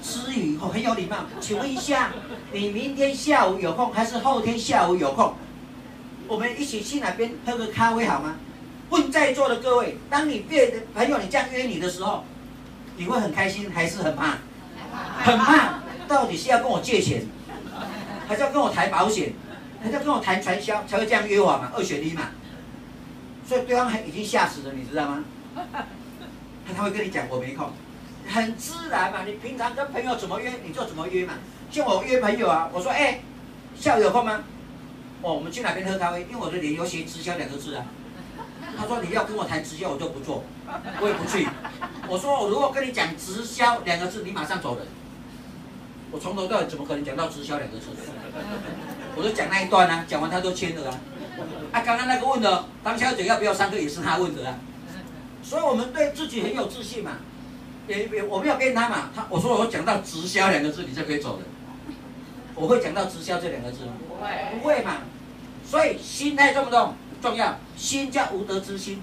思雨，哦，很有礼貌，请问一下，你明天下午有空还是后天下午有空？我们一起去哪边喝个咖啡好吗？问在座的各位，当你别的朋友你这样约你的时候。你会很开心还是很怕？很怕，到底是要跟我借钱，还是要跟我谈保险，还是要跟我谈传销，才会这样约我嘛？二选一嘛。所以对方还已经吓死了，你知道吗？他他会跟你讲我没空，很自然嘛。你平常跟朋友怎么约你就怎么约嘛。像我约朋友啊，我说哎，下午有空吗？哦，我们去哪边喝咖啡？因为我的脸有写直销两个字啊。他说你要跟我谈直销，我就不做，我也不去。我说我如果跟你讲直销两个字，你马上走人。我从头到尾怎么可能讲到直销两个字？我就讲那一段啊，讲完他都签了啊。啊，刚刚那个问的当小姐要不要上课也是他问的啊。所以我们对自己很有自信嘛，也也我没有骗他嘛。他我说我讲到直销两个字，你就可以走人。我会讲到直销这两个字吗？不会，不会嘛。所以心态重不重？重要，心叫无德之心。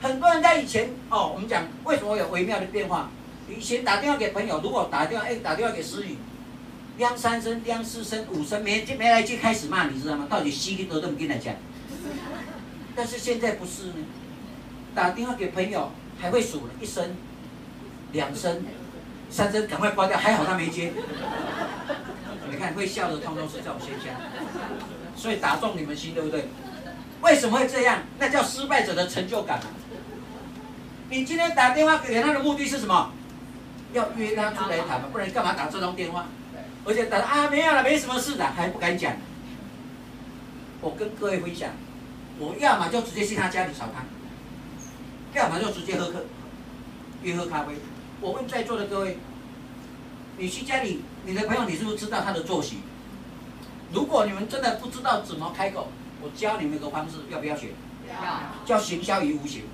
很多人在以前哦，我们讲为什么有微妙的变化？以前打电话给朋友，如果打电话哎，打电话给思雨，两三声、两四声、五声，没没来就开始骂，你知道吗？到底心里都这么跟他讲。但是现在不是呢，打电话给朋友还会数一声、两声、三声，赶快挂掉，还好他没接。你看会笑的通通是这种现象，所以打中你们心，对不对？为什么会这样？那叫失败者的成就感啊！你今天打电话给他的目的是什么？要约他出来谈嘛，不然干嘛打这通电话？而且打啊没有了，没什么事的，还不敢讲。我跟各位分享，我要么就直接去他家里找他，要么就直接喝客约喝咖啡。我问在座的各位，你去家里，你的朋友，你是不是知道他的作息？如果你们真的不知道怎么开口。我教你们一个方式，要不要学？要。叫行销于无形。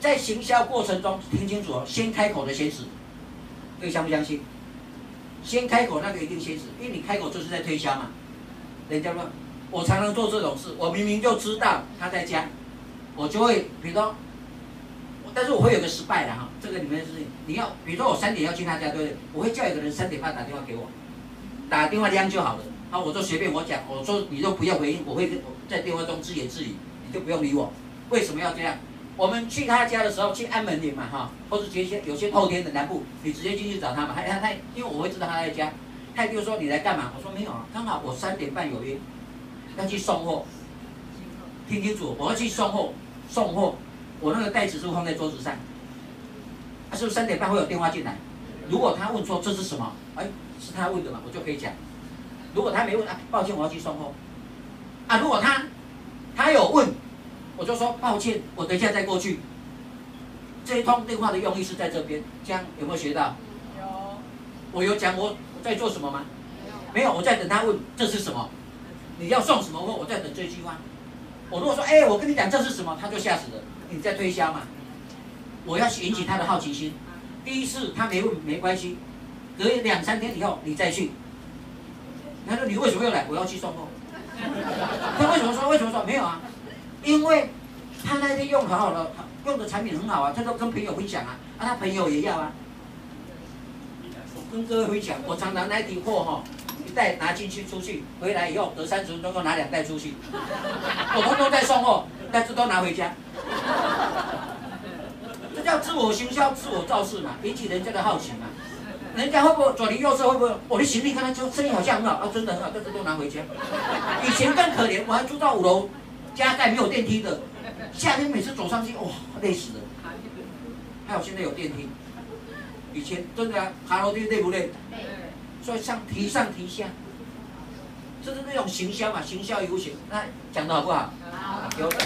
在行销过程中，听清楚哦，先开口的先死。各位相不相信？先开口那个一定先死，因为你开口就是在推销嘛。人家说，我常常做这种事，我明明就知道他在家，我就会，比如说，但是我会有个失败的哈，这个里面是你要，比如说我三点要去他家，对不对？我会叫一个人三点半打电话给我，打电话量就好了。好，我就随便我讲，我说你都不要回应，我会在电话中自言自语，你就不用理我。为什么要这样？我们去他家的时候，去安门里嘛，哈，或者有些有些后天的南部，你直接进去找他嘛。他他他，因为我会知道他在家，他就说你来干嘛？我说没有啊，刚好我三点半有约，要去送货。听清楚，我要去送货，送货，我那个袋子是不是放在桌子上？他、啊、是不是三点半会有电话进来？如果他问说这是什么？哎，是他问的嘛，我就可以讲。如果他没问啊，抱歉，我要去送货。啊，如果他他有问，我就说抱歉，我等一下再过去。这一通电话的用意是在这边，这样有没有学到？有。我有讲我在做什么吗？没有，我在等他问这是什么。你要送什么货？我在等这句话。我如果说哎，我跟你讲这是什么，他就吓死了。你在推销嘛？我要引起他的好奇心。第一次他没问没关系，隔两三天以后你再去。他说：“你为什么要来？我要去送货。”他为什么说？为什么说没有啊？因为他那天用很好的，用的产品很好啊，他都跟朋友分享啊，啊，他朋友也要啊。我跟各位分享，我常常那批货哈，一袋拿进去出去，回来以后隔三十分钟又拿两袋出去，我通通在送货，但是都拿回家。这叫自我行销、自我造势嘛？引起人家的好奇嘛？人家会不会左邻右舍会不会？我的行李看他就生意好像很好啊，真的很好，但是都拿回家。以前更可怜，我还住到五楼，家盖没有电梯的，夏天每次走上去，哇，累死了。还有现在有电梯，以前真的啊，爬楼梯累不累？所以上提上提下，就是那种行销嘛，行销游行，那讲的好不好？好，有的。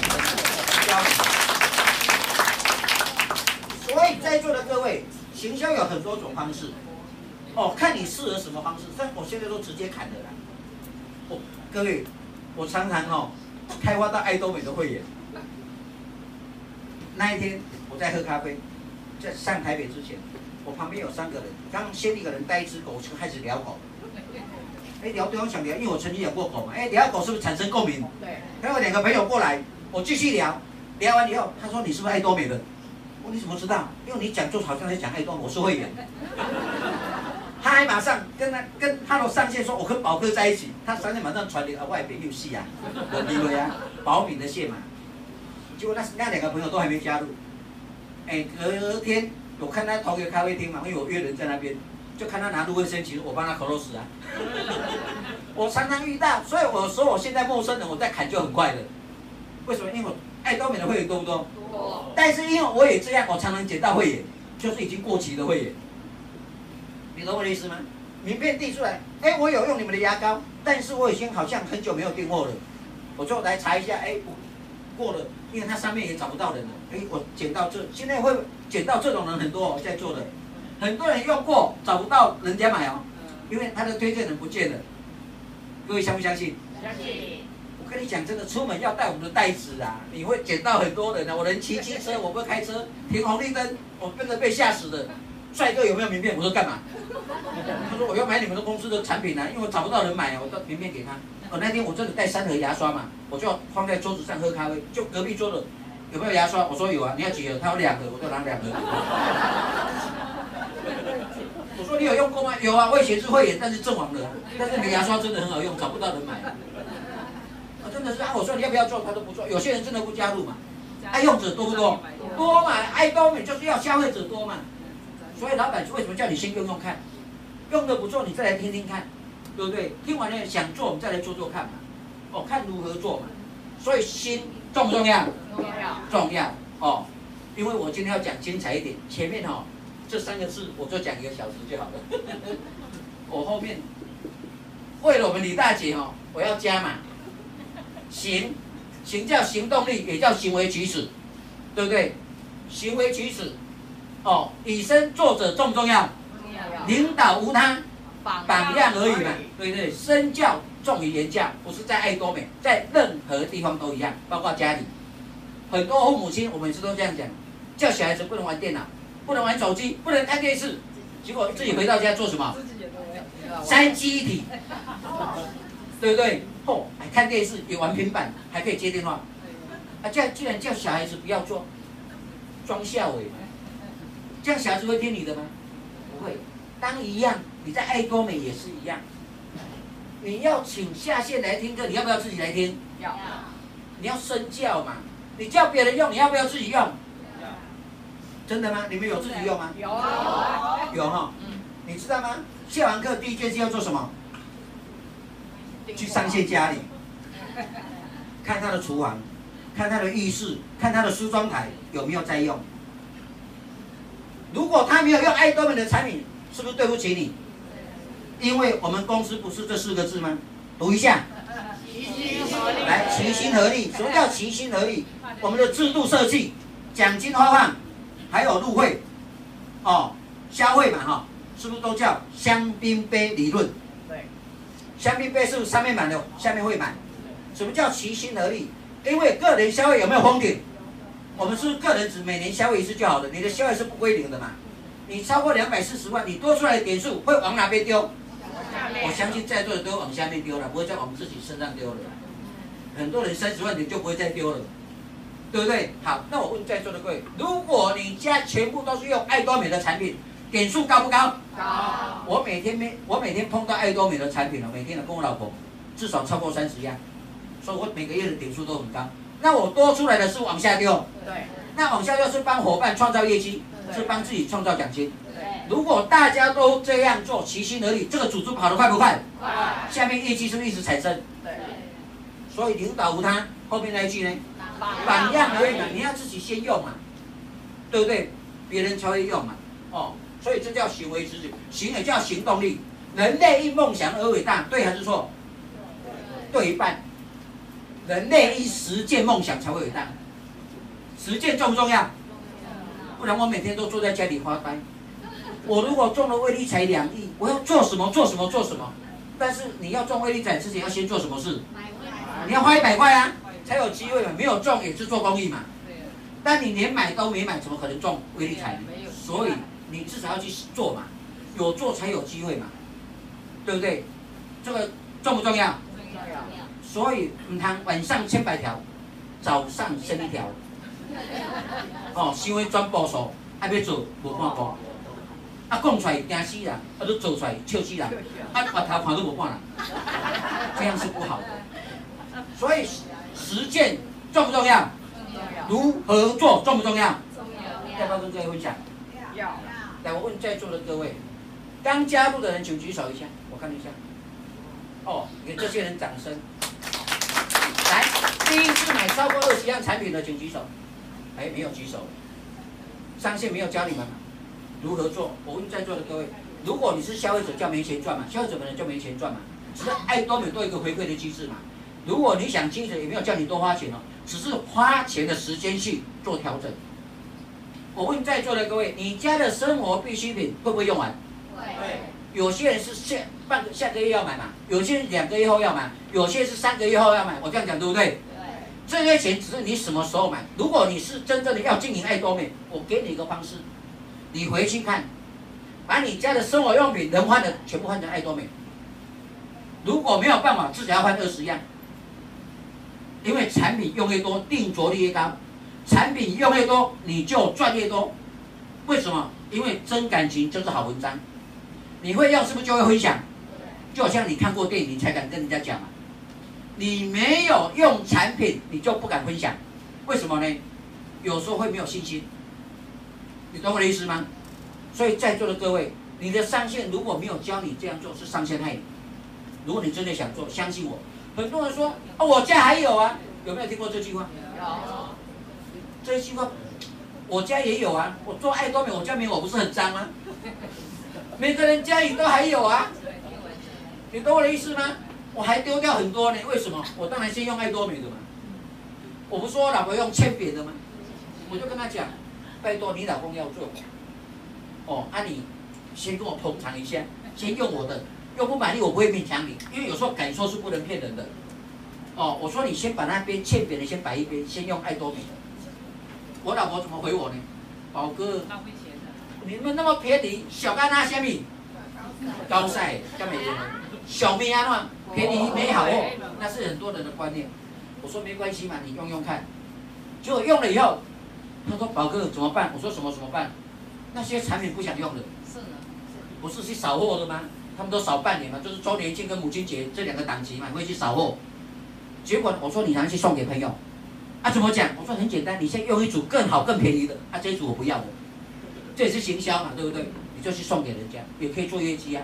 所以在座的各位，行销有很多种方式，哦，看你适合什么方式。但我现在都直接砍的啦。哦，各位，我常常哦，开发到爱多美的会员。那一天我在喝咖啡，在上台北之前，我旁边有三个人，刚先一个人带一只狗，就开始聊狗。哎，聊对方想聊，因为我曾经养过狗嘛。哎，聊狗是不是产生共鸣？对。还有两个朋友过来，我继续聊。聊完以后，他说：“你是不是爱多美的？”我说：“你怎么知道？因为你讲就好像在讲爱多美，我是会员。”他还马上跟他跟他的上线说：“我跟宝哥在一起。”他上线马上传的啊，外边有戏啊，我以为啊，宝敏的线嘛。结果那那两个朋友都还没加入。哎，隔天我看他同一个咖啡厅嘛，因为我约人在那边，就看他拿入卫生纸，我帮他 close 啊。我常常遇到，所以我说我现在陌生人我在砍就很快的。为什么？因为我。爱多美的会员多不多？多。但是因为我也这样，我常常捡到会员，就是已经过期的会员。你懂我的意思吗？名片递出来，哎，我有用你们的牙膏，但是我已经好像很久没有订货了。我就来查一下，哎，过了，因为它上面也找不到人了。哎，我捡到这，现在会捡到这种人很多哦，在做的，很多人用过找不到人家买哦，因为他的推荐人不见了。各位相不相信？相信。我跟你讲，真的，出门要带我们的袋子啊！你会捡到很多人啊。我能骑机车，我不会开车，停红绿灯，我真的被吓死的。帅哥有没有名片？我说干嘛？他说我要买你们的公司的产品啊，因为我找不到人买啊，我到平面给他。我那天我真的带三盒牙刷嘛，我就放在桌子上喝咖啡，就隔壁桌的有没有牙刷？我说有啊，你要几盒？他有两盒，我就拿两盒。我说你有用过吗？有啊，我以前是会员，但是阵亡了。但是你的牙刷真的很好用，找不到人买。真的是啊！我说你要不要做，他都不做。有些人真的不加入嘛，爱用者多不多？多嘛，爱多美就是要消费者多嘛。所以老板为什么叫你先用用看，用的不错，你再来听听看，对不对？听完了想做，我们再来做做看嘛。哦，看如何做嘛。所以心重不重要？重要。重要哦，因为我今天要讲精彩一点，前面哦这三个字我就讲一个小时就好了。我后面为了我们李大姐哦，我要加嘛。行，行叫行动力，也叫行为举止，对不对？行为举止，哦，以身作则重不重要？领导无他，榜样而已嘛，对不对？身教重于言教，不是在爱多美，在任何地方都一样，包括家里。很多父母亲，我每次都这样讲，叫小孩子不能玩电脑，不能玩手机，不能看电视，结果自己回到家做什么？三机一体。对不对？哦，还看电视，也玩平板，还可以接电话。啊，这样既然叫小孩子不要做，装孝伟，这样小孩子会听你的吗？不会。当一样，你在爱多美也是一样。你要请下线来听课，你要不要自己来听？要。你要身教嘛？你叫别人用，你要不要自己用？要。真的吗？你们有自己用吗？有啊。有哈。嗯。你知道吗？下完课第一件事要做什么？去上线家里，看他的厨房，看他的浴室，看他的梳妆台有没有在用。如果他没有用爱多美的产品，是不是对不起你？因为我们公司不是这四个字吗？读一下，齐心合力。来，齐心合力。什么叫齐心合力？我们的制度设计、奖金发放，还有入会，哦，消费嘛，哈，是不是都叫香槟杯理论？对香槟杯是不是上面满的，下面会满？什么叫齐心合力？因为个人消费有没有封顶？我们是个人只每年消费一次就好了？你的消费是不归零的嘛？你超过两百四十万，你多出来的点数会往哪边丢？我相信在座的都往下面丢了，不会再往自己身上丢了。很多人三十万点就不会再丢了，对不对？好，那我问在座的各位，如果你家全部都是用爱多美的产品，点数高不高？高。我每天没，我每天碰到爱多美的产品了，每天的跟我老婆至少超过三十样，所以我每个月的点数都很高。那我多出来的是往下丢。对。那往下丢是帮伙伴创造业绩，是帮自己创造奖金。对。如果大家都这样做，齐心合力，这个组织跑得快不快？快。下面业绩是不是一直产生？对。所以领导无他，后面那一句呢？榜样而已嘛，你要自己先用嘛，对不对？别人才会用嘛。哦，所以这叫行为直觉，行也叫行动力。人类因梦想而伟大，对还是错？对一半。人类一实践梦想才会伟大。实践重不重要？不然我每天都坐在家里发呆。我如果中了威力彩两亿，我要做什么？做什么？做什么？但是你要中威力彩之前，要先做什么事？你要花一百块啊，才有机会嘛。没有中也是做公益嘛。但你连买都没买，怎么可能中威力彩？所以你至少要去做嘛，有做才有机会嘛，对不对？这个重不重要重要？所以唔通晚上千百条，早上生一条。哦，想要转步数，还要做无半步。啊，讲出来惊死人，啊，都做出来笑死人。啊，把头看都无半人，这样是不好的。所以实践重不重要？如何做重不重要？重要。要不要跟各位分享？要。来，我问在座的各位，刚加入的人请举手一下，我看一下。哦，给这些人掌声。来，第一次买超过二十样产品的请举手。哎，没有举手。上线没有教你们如何做？我问在座的各位，如果你是消费者，叫没钱赚嘛？消费者本来就没钱赚嘛？只是爱多美多一个回馈的机制嘛？如果你想精神，也没有叫你多花钱哦，只是花钱的时间去做调整。我问在座的各位，你家的生活必需品会不会用完？会。有些人是下半个下个月要买嘛，有些人两个月后要买，有些是三个月后要买。我这样讲对不对？对。这些钱只是你什么时候买。如果你是真正的要经营爱多美，我给你一个方式，你回去看，把你家的生活用品能换的全部换成爱多美。如果没有办法，至少要换二十样。因为产品用越多，定着率越高。产品用越多，你就赚越多。为什么？因为真感情就是好文章。你会用，是不是就会分享？就好像你看过电影，你才敢跟人家讲嘛。你没有用产品，你就不敢分享。为什么呢？有时候会没有信心。你懂我的意思吗？所以在座的各位，你的上线如果没有教你这样做，是上线害你。如果你真的想做，相信我。很多人说：“哦，我家还有啊，有没有听过这句话？”有。这句话，我家也有啊。我做爱多美，我家没有，我不是很脏吗？每个人家里都还有啊。你懂我的意思吗？我还丢掉很多呢。为什么？我当然先用爱多美的嘛。我不说我老婆用铅笔的吗？我就跟他讲：“拜托你老公要做。”哦，那、啊、你先跟我捧场一下，先用我的。用不满意，我不会勉强你，因为有时候感受是不能骗人的。哦，我说你先把那边欠扁的先摆一边，先用爱多美的。我老婆怎么回我呢？宝哥，你们那么便宜，小干那虾米？高赛，干美人，小米啊嘛，便宜没好货，那是很多人的观念。我说没关系嘛，你用用看。结果用了以后，他说宝哥怎么办？我说什么怎么办？那些产品不想用了。是的。不是去扫货的吗？他们都扫半年嘛，就是周年庆跟母亲节这两个档期嘛，会去扫货。结果我说你拿去送给朋友，啊怎么讲？我说很简单，你先用一组更好更便宜的，啊这一组我不要的，这也是行销嘛，对不对？你就去送给人家，也可以做业绩啊。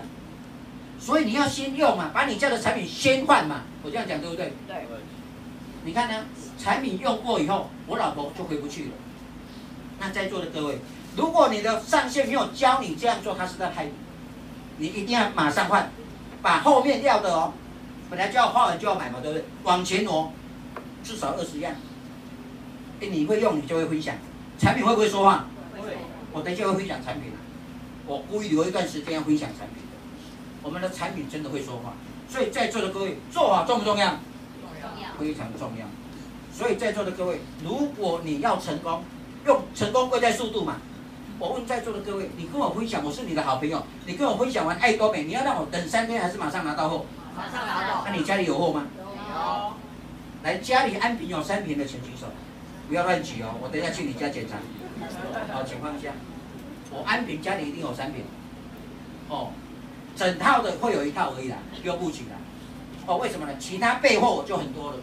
所以你要先用嘛，把你家的产品先换嘛，我这样讲对不对？对。你看呢？产品用过以后，我老婆就回不去了。那在座的各位，如果你的上线没有教你这样做，他是在害你。你一定要马上换，把后面要的哦，本来就要花完就要买嘛，对不对？往前挪，至少二十样。哎，你会用，你就会分享。产品会不会说话？会。我等一下会分享产品。我故意留一段时间要分享产品的。我们的产品真的会说话，所以在座的各位，做法重不重要？重要。非常重要。所以在座的各位，如果你要成功，用成功贵在速度嘛。我问在座的各位，你跟我分享，我是你的好朋友，你跟我分享完爱多美，你要让我等三天还是马上拿到货？马上拿到。那、啊、你家里有货吗？有。来，家里安瓶有三瓶的请举手，不要乱举哦，我等一下去你家检查。好情况下，我安瓶家里一定有三瓶。哦，整套的会有一套而已啦，又不起啦。哦，为什么呢？其他备货就很多了。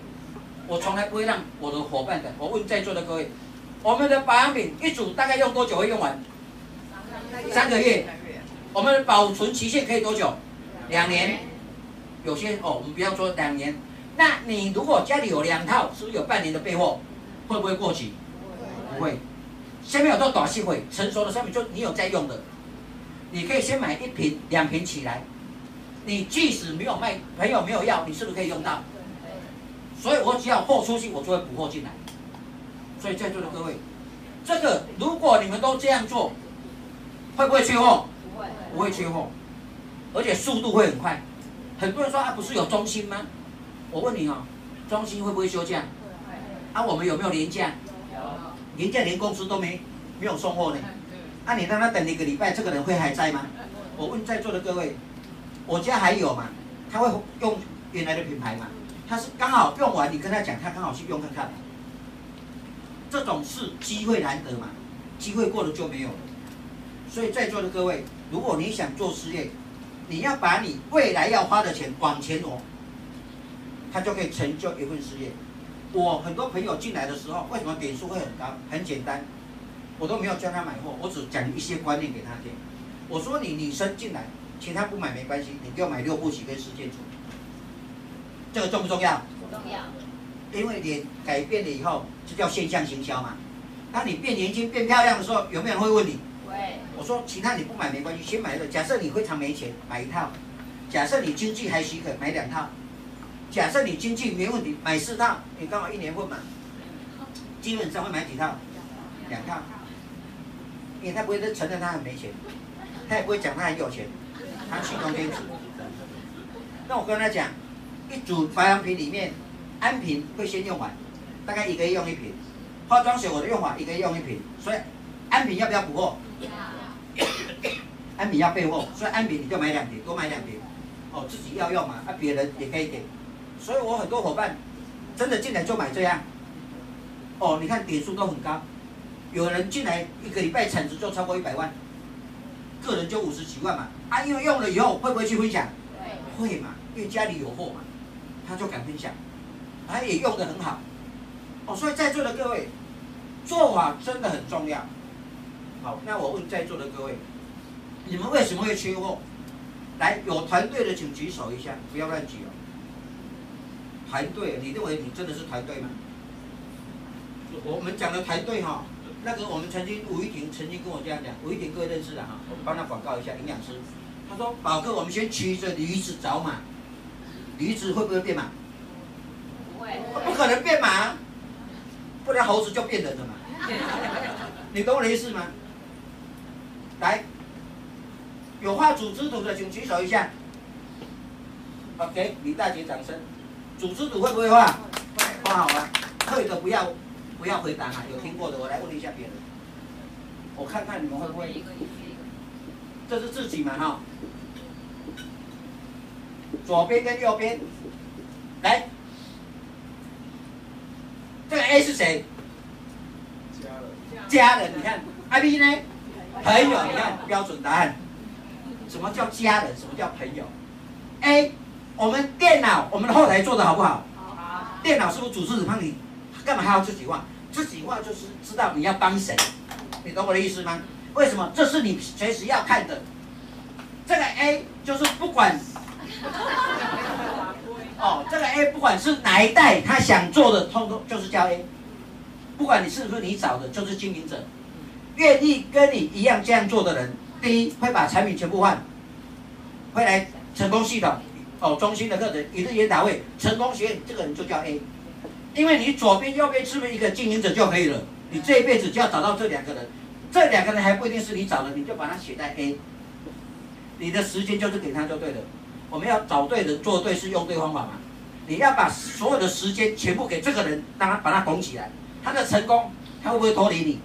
我从来不会让我的伙伴的。我问在座的各位，我们的保养品一组大概用多久会用完？三个月。我们的保存期限可以多久？两年。有些哦，我们不要说两年。那你如果家里有两套，是不是有半年的备货？会不会过期？不会。下面有做短信会成熟的商品，就你有在用的，你可以先买一瓶、两瓶起来。你即使没有卖，朋友没有要，你是不是可以用到？所以我只要货出去，我就会补货进来。所以在座的各位，这个如果你们都这样做，会不会缺货？不会，不会缺货，而且速度会很快。很多人说啊，不是有中心吗？我问你哦，中心会不会休假？啊，我们有没有年假？连假连公司都没没有送货呢。啊，你让他等一个礼拜，这个人会还在吗？我问在座的各位，我家还有吗？他会用原来的品牌吗？他是刚好用完，你跟他讲，他刚好去用看看。这种是机会难得嘛，机会过了就没有了。所以在座的各位，如果你想做事业，你要把你未来要花的钱往前挪，他就可以成就一份事业。我很多朋友进来的时候，为什么点数会很高？很简单，我都没有教他买货，我只讲一些观念给他听。我说你女生进来，其他不买没关系，你就买六步棋跟十件组，这个重不重要？重要。因为脸改变了以后，就叫现象行销嘛。当你变年轻、变漂亮的时候，有没有人会问你？会。我说其他你不买没关系，先买一个。假设你非常没钱，买一套；假设你经济还许可，买两套。假设你经济没问题，买四套，你刚好一年份嘛，基本上会买几套？两套，因为他不会承认他很没钱，他也不会讲他很有钱，他虚中天子。那我跟他讲，一组保养品里面，安瓶会先用完，大概一个月用一瓶；化妆水我的用法一个月用一瓶，所以安瓶要不要补货？安瓶要备货，所以安瓶你就买两瓶，多买两瓶。哦，自己要用嘛，啊，别人也可以给。所以我很多伙伴真的进来就买这样，哦，你看点数都很高，有人进来一个礼拜产值就超过一百万，个人就五十几万嘛，啊，因为用了以后会不会去分享？会嘛，因为家里有货嘛，他就敢分享，他也用的很好，哦，所以在座的各位，做法真的很重要。好，那我问在座的各位，你们为什么会缺货？来，有团队的请举手一下，不要乱举哦。团队，你认为你真的是排队吗？我们讲的排队哈，那个我们曾经吴玉婷曾经跟我这样讲，吴玉婷各位认识的哈，我们帮他广告一下，营养师。他说：“宝哥，我们先骑着驴子找马，驴子会不会变马？不会，不可能变马，不然猴子就变人了嘛。你懂我的意思吗？来，有画组织图的请举手一下。OK，李大姐掌声。组织组会不会画？画好啊？会的不要不要回答啊，有听过的我来问一下别人。我看看你们会不会。这是自己嘛哈？左边跟右边，来，这个 A 是谁？家人。家人，你看，I B 呢？朋友，你看标准答案。什么叫家人？什么叫朋友？A。我们电脑，我们的后台做的好不好？好。电脑是不是主持人帮你？干嘛还要自己画？自己画就是知道你要帮谁，你懂我的意思吗？为什么？这是你随时要看的。这个 A 就是不管，哦，这个 A 不管是哪一代，他想做的，通通就是叫 A。不管你是不是你找的，就是经营者，愿意跟你一样这样做的人，第一会把产品全部换，会来成功系统。哦，中心的课程，一日研讨会，成功学院，这个人就叫 A，因为你左边右边是不是一个经营者就可以了？你这一辈子就要找到这两个人，这两个人还不一定是你找的，你就把它写在 A，你的时间就是给他就对了。我们要找对人，做对事，用对方法嘛。你要把所有的时间全部给这个人，让他把他拱起来，他的成功，他会不会脱离你？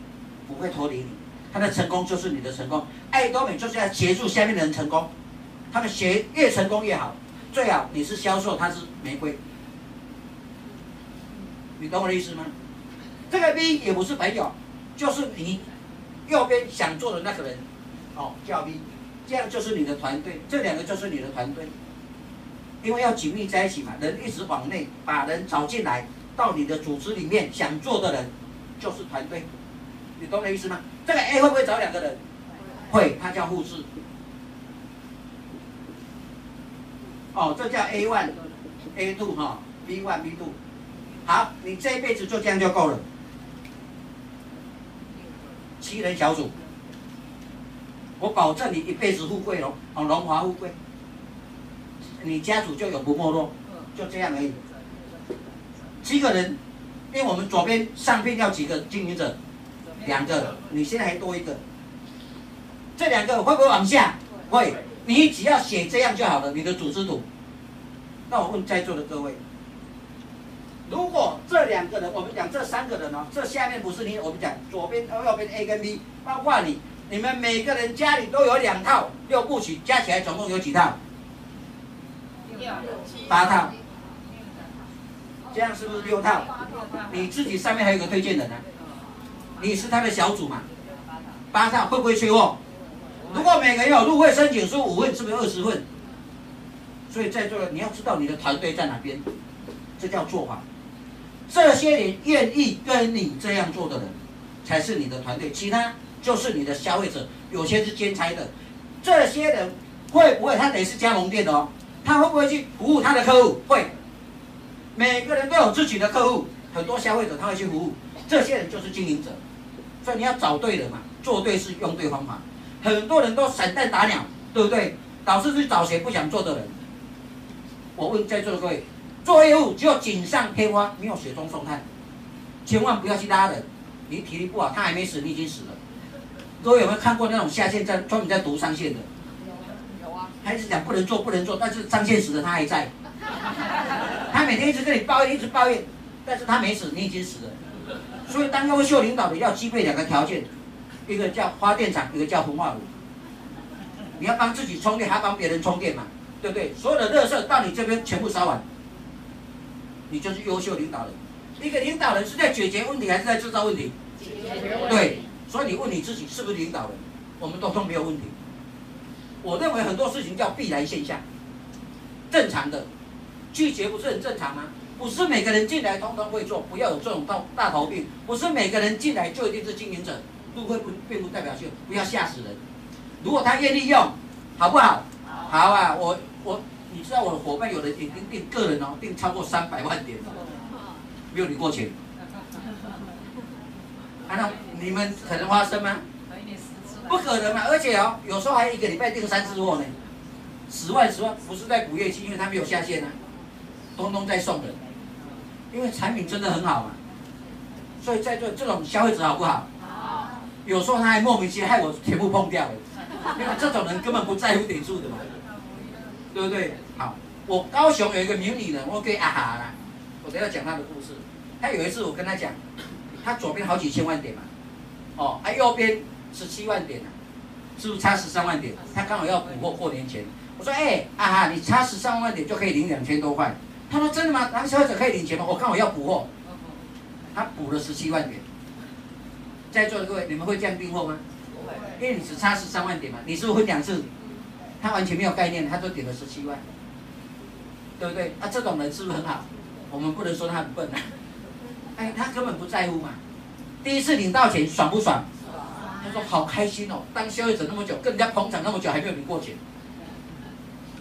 不会脱离你，他的成功就是你的成功。爱多美就是要协助下面的人成功，他们学越成功越好。最好你是销售，他是玫瑰，你懂我的意思吗？这个 B 也不是朋友，就是你右边想做的那个人，哦，叫 B，这样就是你的团队，这两个就是你的团队，因为要紧密在一起嘛，人一直往内把人找进来，到你的组织里面想做的人，就是团队。你懂我的意思吗？这个 A 会不会找两个人？会，它叫复制。哦，这叫 A one、A two 哈，B one、B two。好，你这一辈子就这样就够了。七人小组，我保证你一辈子富贵荣，哦，荣华富贵。你家族就永不没落，就这样而已。七个人，因为我们左边上边要几个经营者？两个，你现在还多一个。这两个会不会往下？会。你只要写这样就好了，你的组织图。那我问在座的各位，如果这两个人，我们讲这三个人哦，这下面不是你，我们讲左边、右边 A 跟 B，包括你，你们每个人家里都有两套六部曲，加起来总共有几套？八套。这样是不是六套？你自己上面还有个推荐人呢、啊，你是他的小组嘛？八套会不会缺货？如果每个人有入会申请书五份，是不是二十份？所以在座的你要知道你的团队在哪边，这叫做法。这些人愿意跟你这样做的人，才是你的团队，其他就是你的消费者。有些是兼差的，这些人会不会？他得是加盟店的哦，他会不会去服务他的客户？会。每个人都有自己的客户，很多消费者他会去服务，这些人就是经营者。所以你要找对人嘛，做对事，用对方法。很多人都散弹打鸟，对不对？导致去找谁不想做的人。我问在座的各位，做业务只有锦上添花，没有雪中送炭，千万不要去拉人。你体力不好，他还没死，你已经死了。各位有没有看过那种下线在专门在读上线的？有啊。还是讲不能做不能做，但是上线死了他还在。他每天一直跟你抱怨，一直抱怨，但是他没死，你已经死了。所以当优秀领导的要具备两个条件，一个叫发电厂，一个叫焚化炉。你要帮自己充电，还要帮别人充电嘛？对不对？所有的垃圾到你这边全部烧完，你就是优秀领导人。一个领导人是在解决问题还是在制造问题？解决问题。对，所以你问你自己是不是领导人？我们都说没有问题。我认为很多事情叫必然现象，正常的拒绝不是很正常吗？不是每个人进来通通会做，不要有这种大大头病。不是每个人进来就一定是经营者，入会不并不代表性，不要吓死人。如果他愿意用，好不好？好啊，我。我，你知道我的伙伴有的已经订个人哦，订超过三百万点了，没有领过钱。难道你们可能发生吗？不可能嘛！而且哦，有时候还一个礼拜订三次货呢，十万十万，不是在补业绩，因为他没有下线啊，通通在送人，因为产品真的很好嘛。所以在座这种消费者好不好？有时候他还莫名其妙害我全部碰掉了，因为这种人根本不在乎点数的嘛。对不对？好，我高雄有一个名女人，我给啊哈啦，我等下讲她的故事。她有一次我跟她讲，她左边好几千万点嘛，哦，她右边十七万点啊，是不是差十三万点？她刚好要补货过年前，我说哎啊哈，你差十三万点就可以领两千多块。她说真的吗？咱们消费者可以领钱吗？我刚好要补货，她补了十七万点。在座的各位，你们会这样订货吗？不会，因为你只差十三万点嘛，你是不是会两次？他完全没有概念，他就点了十七万，对不对？啊，这种人是不是很好？我们不能说他很笨啊，哎，他根本不在乎嘛。第一次领到钱爽不爽？他说好开心哦，当消费者那么久，跟人家捧场那么久还没有领过钱。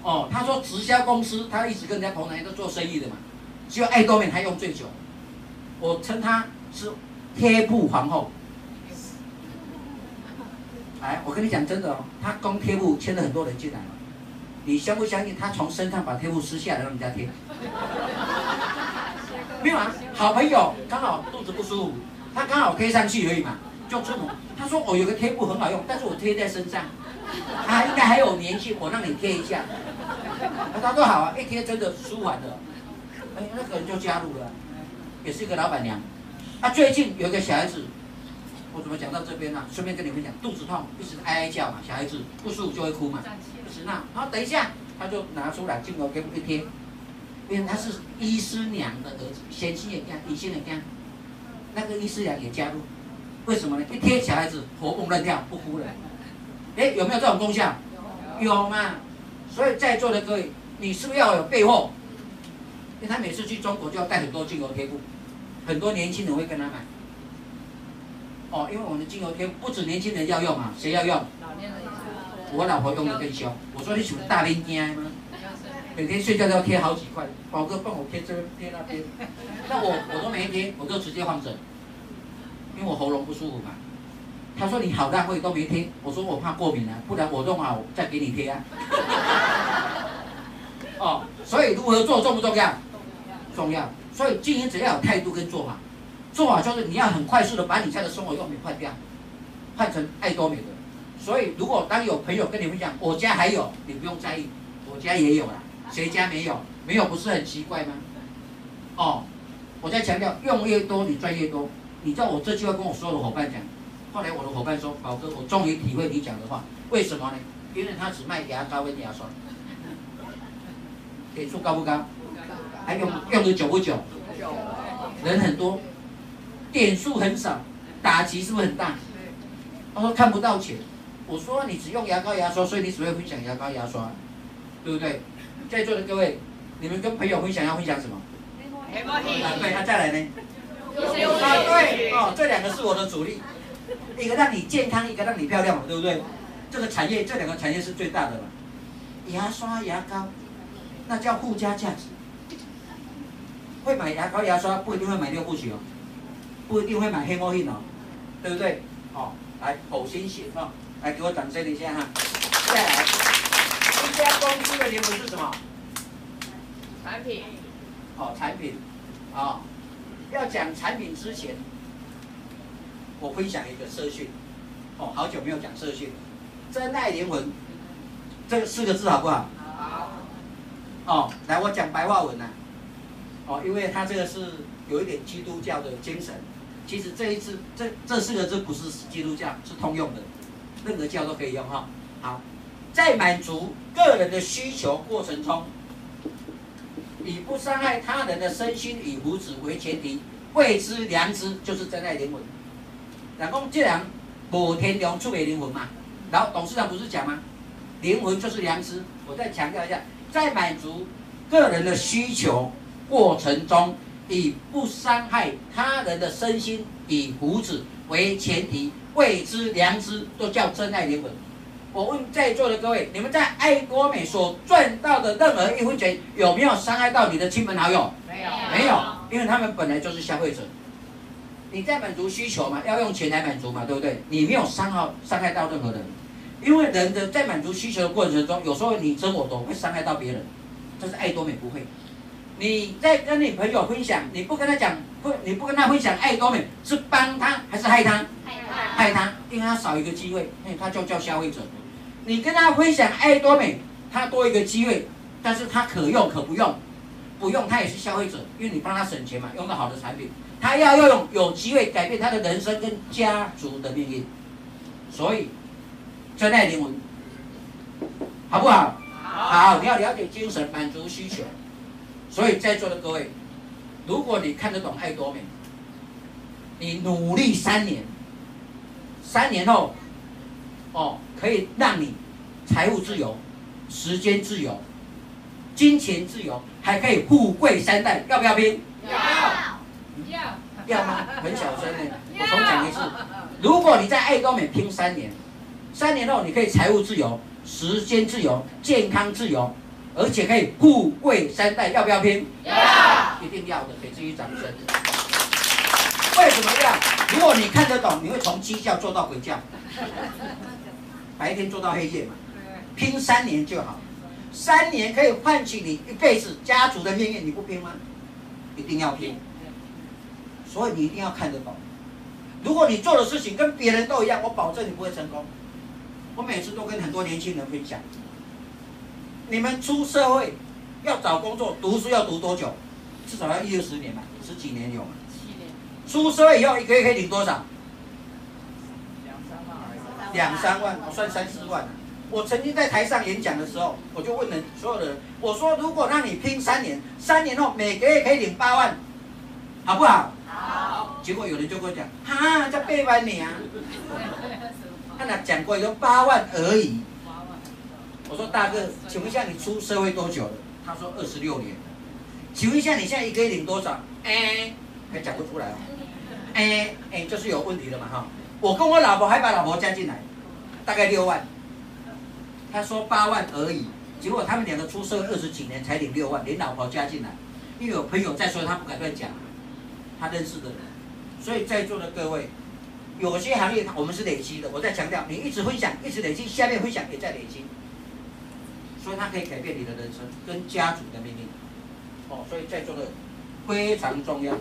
哦，他说直销公司他一直跟人家捧场，都做生意的嘛，只有爱多美他用最久。我称他是贴布皇后。哎，我跟你讲真的哦，他光贴布牵了很多人进来，你相不相信？他从身上把贴布撕下来让人家贴，没有啊？好朋友刚好肚子不舒服，他刚好贴上去而已嘛，就出门。他说我有个贴布很好用，但是我贴在身上，他应该还有粘性，我让你贴一下。他说好啊，一贴真的舒缓的，哎，那个人就加入了，也是一个老板娘。他最近有一个小孩子。我怎么讲到这边呢、啊？顺便跟你们讲，肚子痛，一直哀哀叫嘛，小孩子不舒服就会哭嘛，不行啊。好，等一下，他就拿出来，镜头给我一贴，因为他是医师娘的儿子，贤妻也干，贤妻也干，那个医师娘也加入，为什么呢？一贴小孩子活蹦乱跳，不哭了。哎，有没有这种功效？有，有嘛。所以在座的各位，你是不是要有备货？因为他每次去中国就要带很多精油贴布，很多年轻人会跟他买。哦，因为我们的精油贴不止年轻人要用啊，谁要用？老年人我老婆用的更凶。我说你是不是大龄惊吗？每天睡觉都要贴好几块，宝哥帮我贴这边贴那边。那我我都没贴，我就直接放着，因为我喉咙不舒服嘛。他说你好浪费都没贴，我说我怕过敏啊，不然我弄好再给你贴啊。哦，所以如何做重不重要？重要。所以经营只要有态度跟做法。做法就是你要很快速的把你家的生活用品换掉，换成爱多美的。所以如果当有朋友跟你们讲我家还有，你不用在意，我家也有啦。谁家没有？没有不是很奇怪吗？哦，我在强调用越多你赚越多。你知道我这句话跟我所有的伙伴讲，后来我的伙伴说宝哥，我终于体会你讲的话，为什么呢？因为他只卖牙膏跟牙刷，点数高不高？还用用的久不久？人很多。点数很少，打击是不是很大？他说看不到钱。我说你只用牙膏牙刷，所以你只会分享牙膏牙刷，对不对？在座的各位，你们跟朋友分享要分享什么？啊，对，那再来呢？啊，对，哦，这两个是我的主力，一个让你健康，一个让你漂亮嘛，对不对？这个产业，这两个产业是最大的嘛。牙刷牙膏，那叫附加价值。会买牙膏牙刷，不一定会买六部曲哦。不一定会买黑猫印哦，对不对？哦，来口心血哈，来给我掌声一下哈。再来，这家公司的灵魂是什么？产品。哦，产品。哦，要讲产品之前，我分享一个社训。哦，好久没有讲社训。真爱灵魂，这四个字好不好？好。哦，来，我讲白话文呐。哦，因为它这个是有一点基督教的精神。其实这一次，这这四个字不是基督教，是通用的，任何教都可以用哈。好，在满足个人的需求过程中，以不伤害他人的身心与福祉为前提，谓之良知，就是真爱灵魂。然后这样，某天良出给灵魂嘛。然后董事长不是讲吗？灵魂就是良知。我再强调一下，在满足个人的需求过程中。以不伤害他人的身心与福祉为前提，未知良知，都叫真爱灵魂。我问在座的各位，你们在爱多美所赚到的任何一分钱，有没有伤害到你的亲朋好友？没有，没有，因为他们本来就是消费者。你在满足需求嘛，要用钱来满足嘛，对不对？你没有伤害伤害到任何人，因为人的在满足需求的过程中，有时候你争我夺会伤害到别人，这是爱多美不会。你在跟你朋友分享，你不跟他讲，不，你不跟他分享爱多美，是帮他还是害他？害他，害他，因为他少一个机会，因为他就叫消费者。你跟他分享爱多美，他多一个机会，但是他可用可不用，不用他也是消费者，因为你帮他省钱嘛，用到好的产品，他要用有机会改变他的人生跟家族的命运，所以真爱灵魂，好不好？好，好，你要了解精神，满足需求。所以在座的各位，如果你看得懂爱多美，你努力三年，三年后，哦，可以让你财务自由、时间自由、金钱自由，还可以富贵三代，要不要拼？要，要，要吗？很小声呢，我重讲一次，如果你在爱多美拼三年，三年后你可以财务自由、时间自由、健康自由。而且可以富贵三代，要不要拼？要，一定要的，给自己掌声。为什么要？如果你看得懂，你会从鸡叫做到鬼叫，白天做到黑夜嘛。拼三年就好，三年可以换取你一辈子家族的命运，你不拼吗？一定要拼。所以你一定要看得懂。如果你做的事情跟别人都一样，我保证你不会成功。我每次都跟很多年轻人分享。你们出社会要找工作，读书要读多久？至少要一二十年吧，十几年有吗？七年。出社会以后一个月可以领多少？两三万。两三万，我算三四万。我曾经在台上演讲的时候，我就问人所有的人，我说如果让你拼三年，三年后每个月可以领八万，好不好？好。结果有人就跟我讲，哈，才八万呢。他那讲过，就八万而已。我说大哥，请问一下你出社会多久了？他说二十六年。请问一下你现在一个月领多少？哎，还讲不出来哦。哎哎，就是有问题的嘛哈。我跟我老婆还把老婆加进来，大概六万。他说八万而已，结果他们两个出社会二十几年才领六万，连老婆加进来。因为有朋友在说，他不敢乱讲，他认识的人。所以在座的各位，有些行业我们是累积的。我在强调，你一直分享，一直累积，下面分享也在累积。所以它可以改变你的人生跟家族的命运。哦，所以在座的非常重要。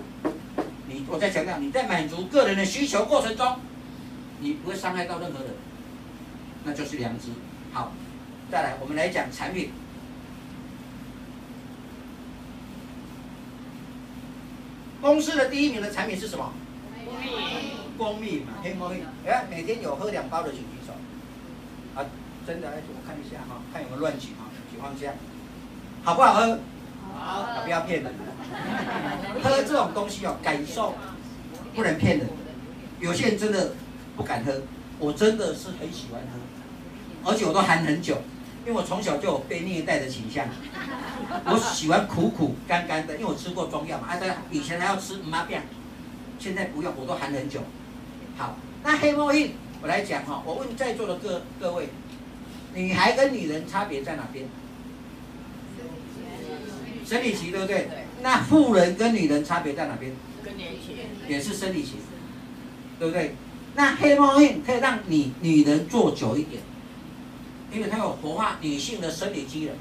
你我在强调，你在满足个人的需求过程中，你不会伤害到任何人，那就是良知。好，再来，我们来讲产品。公司的第一名的产品是什么？蜂蜜。蜂蜜嘛，黑蜂蜜。哎，每天有喝两包的请举手。啊，真的，我看一下哈，看有没有乱举哈，举方向。好不好喝？好。啊，不要骗人。喝这种东西哦，感受不能骗人。有些人真的不敢喝，我真的是很喜欢喝，而且我都含很久，因为我从小就有被虐待的倾向。我喜欢苦苦干干的，因为我吃过中药嘛。啊，对，以前还要吃麻片，现在不用，我都含很久。好，那黑猫印，我来讲哈。我问在座的各各位，女孩跟女人差别在哪边？生理期对不对？那妇人跟女人差别在哪边？更年期。也是生理期，对不对？那黑猫印可以让你女人做久一点，因为它有活化女性的生理机能。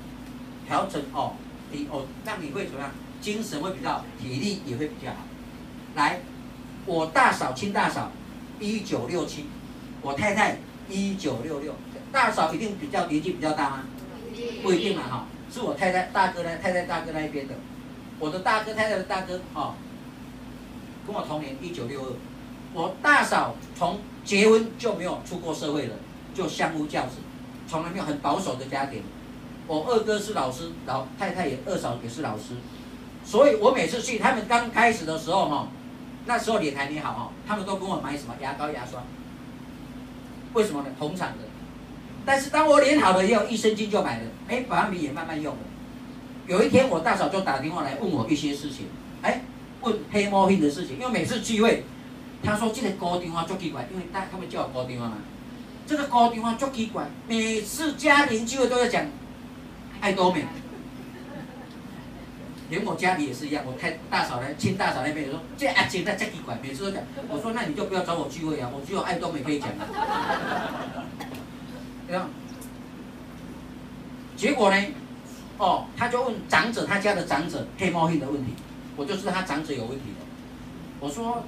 调整哦，你哦，让你会怎么样？精神会比较，体力也会比较好。来，我大嫂亲大嫂，一九六七，我太太一九六六，大嫂一定比较年纪比较大吗？不一定嘛哈，是我太太大哥呢，太太大哥那一边的，我的大哥太太的大哥哦，跟我同年一九六二，我大嫂从结婚就没有出过社会了，就相夫教子，从来没有很保守的家庭。我二哥是老师，老太太也二嫂也是老师，所以我每次去他们刚开始的时候哈，那时候脸还没好哈，他们都跟我买什么牙膏牙刷，为什么呢？同厂的。但是当我脸好了以后，益生菌就买了，哎，保养品也慢慢用了。有一天我大嫂就打电话来问我一些事情，哎，问黑猫病的事情，因为每次聚会，他说这个高电话足奇怪，因为大他们叫我高电话嘛，这个高电话足奇怪，每次家庭聚会都要讲。爱多美，连我家里也是一样。我太大嫂来亲大嫂那边也说，这阿姐那真奇怪，每次都讲。我说那你就不要找我聚会啊，我只有爱多美可以讲。对吧？结果呢？哦，他就问长者，他家的长者黑猫黑的问题，我就知道他长者有问题了。我说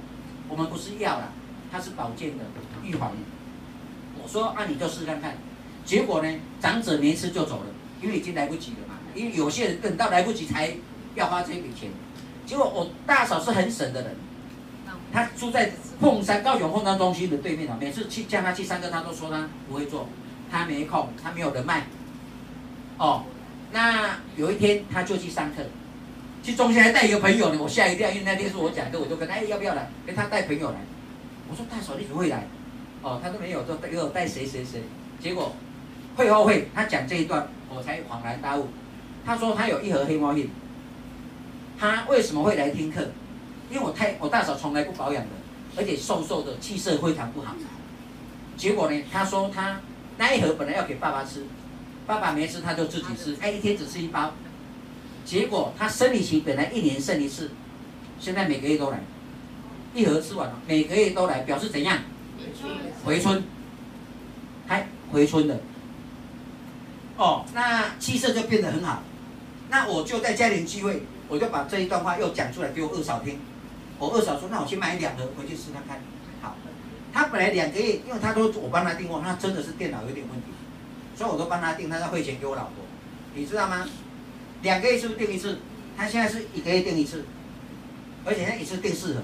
我们不是药啦，它是保健的预防。我说啊，你就试试看看。结果呢？长者没吃就走了。因为已经来不及了嘛，因为有些人等到来不及才要花这笔钱。结果我大嫂是很省的人，她住在凤山高雄凤山中心的对面啊。每次去叫她去上课，她都说她不会做，他没空，他没有人脉。哦，那有一天他就去上课，去中心还带一个朋友呢，我吓一跳，因为那天是我讲课，我就跟他哎要不要来？跟他带朋友来。我说大嫂你怎么会来？哦，他说没有，就给我带谁谁谁。结果会后会，他讲这一段。我才恍然大悟，他说他有一盒黑猫印，他为什么会来听课？因为我太我大嫂从来不保养的，而且瘦瘦的，气色非常不好。结果呢，他说他那一盒本来要给爸爸吃，爸爸没吃他就自己吃，哎，一天只吃一包。结果他生理期本来一年生一次，现在每个月都来，一盒吃完了，每个月都来，表示怎样？回春，还回春的。哦，那气色就变得很好。那我就在家庭聚会，我就把这一段话又讲出来给我二嫂听。我二嫂说：“那我去买两盒回去试看看。”好，他本来两个月，因为他都我帮他订货，他真的是电脑有点问题，所以我都帮他订，他要汇钱给我老婆，你知道吗？两个月是不是订一次？他现在是一个月订一次，而且他一次订四盒。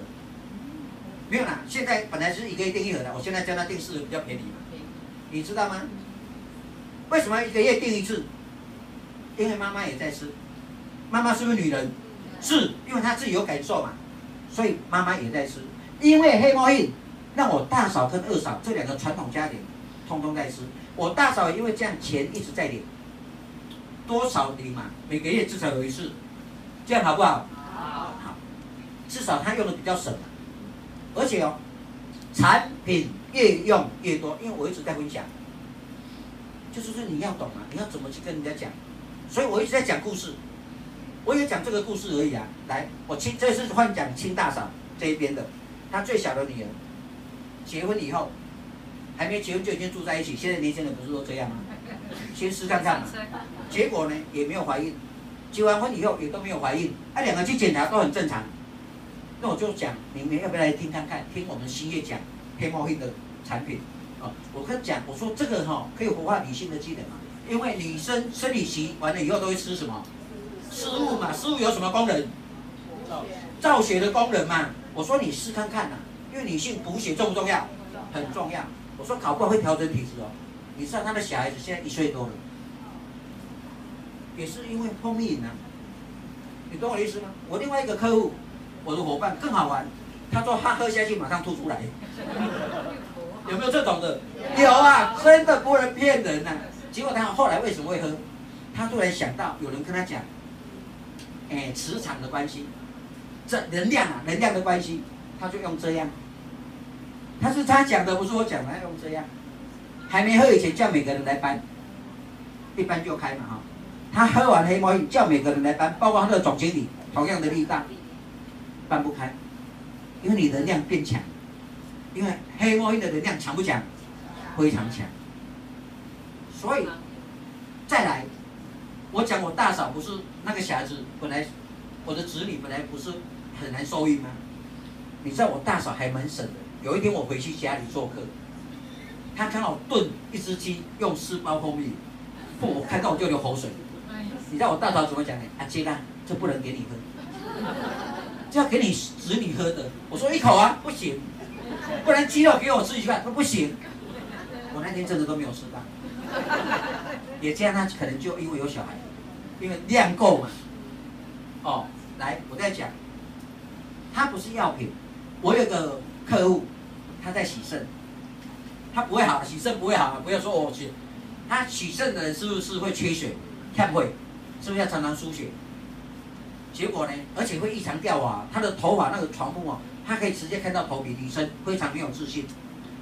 没有啦，现在本来是一个月订一盒的，我现在叫他订四盒比较便宜嘛，你知道吗？为什么一个月订一次？因为妈妈也在吃。妈妈是不是女人？是，因为她自己有感受嘛，所以妈妈也在吃。因为黑猫印，让我大嫂跟二嫂这两个传统家庭，通通在吃。我大嫂因为这样钱一直在领，多少领嘛？每个月至少有一次，这样好不好？好。好。至少他用的比较省，而且哦，产品越用越多，因为我一直在分享，就是说你要懂啊，你要怎么去跟人家讲，所以我一直在讲故事，我也讲这个故事而已啊。来，我亲，这是换讲亲大嫂这一边的，她最小的女儿，结婚以后，还没结婚就已经住在一起，现在年轻人不是都这样吗？先试看看嘛，结果呢也没有怀孕，结完婚以后也都没有怀孕，啊两个去检查都很正常，那我就讲你们要不要来听看看，听我们新月讲黑猫黑的产品，哦，我跟讲我说这个哈、哦、可以活化女性的机能嘛，因为女生生理期完了以后都会吃什么？食物嘛，食物有什么功能？造血。的功能嘛，我说你试看看呐、啊，因为女性补血重不重要？很重要，我说搞不好会调整体质哦。你知道他的小孩子现在一岁多了，也是因为蜂蜜呢。你懂我的意思吗？我另外一个客户，我的伙伴更好玩，他说他喝下去马上吐出来，有没有这种的？有啊，真的不能骗人呐、啊。结果他后来为什么会喝？他突然想到有人跟他讲，哎，磁场的关系，这能量啊，能量的关系，他就用这样。他是他讲的，不是我讲的，他用这样。还没喝以前叫每个人来搬，一搬就开嘛哈。他喝完黑猫印叫每个人来搬，包括他的总经理，同样的力大，搬不开，因为你能量变强，因为黑猫印的能量强不强？非常强。所以再来，我讲我大嫂不是那个小孩子，本来我的子女本来不是很难受孕吗？你知道我大嫂还蛮省的。有一天我回去家里做客。他刚好炖一只鸡，用四包蜂蜜，不，我看到我就流口水。你知道我大嫂怎么讲的？阿杰啊，这不能给你喝，这要给你子女喝的。我说一口啊，不行，不然鸡肉给我吃一半，说不行。我那天真的都没有吃到，也这样，他可能就因为有小孩，因为量够嘛。哦，来，我再讲，他不是药品，我有个客户，他在洗肾。他不会好，洗肾不会好，不要说我去。他洗肾的人是不是会缺血？会不会？是不是要常常输血？结果呢？而且会异常掉发，他的头发那个床铺啊，他可以直接看到头皮，女生非常没有自信，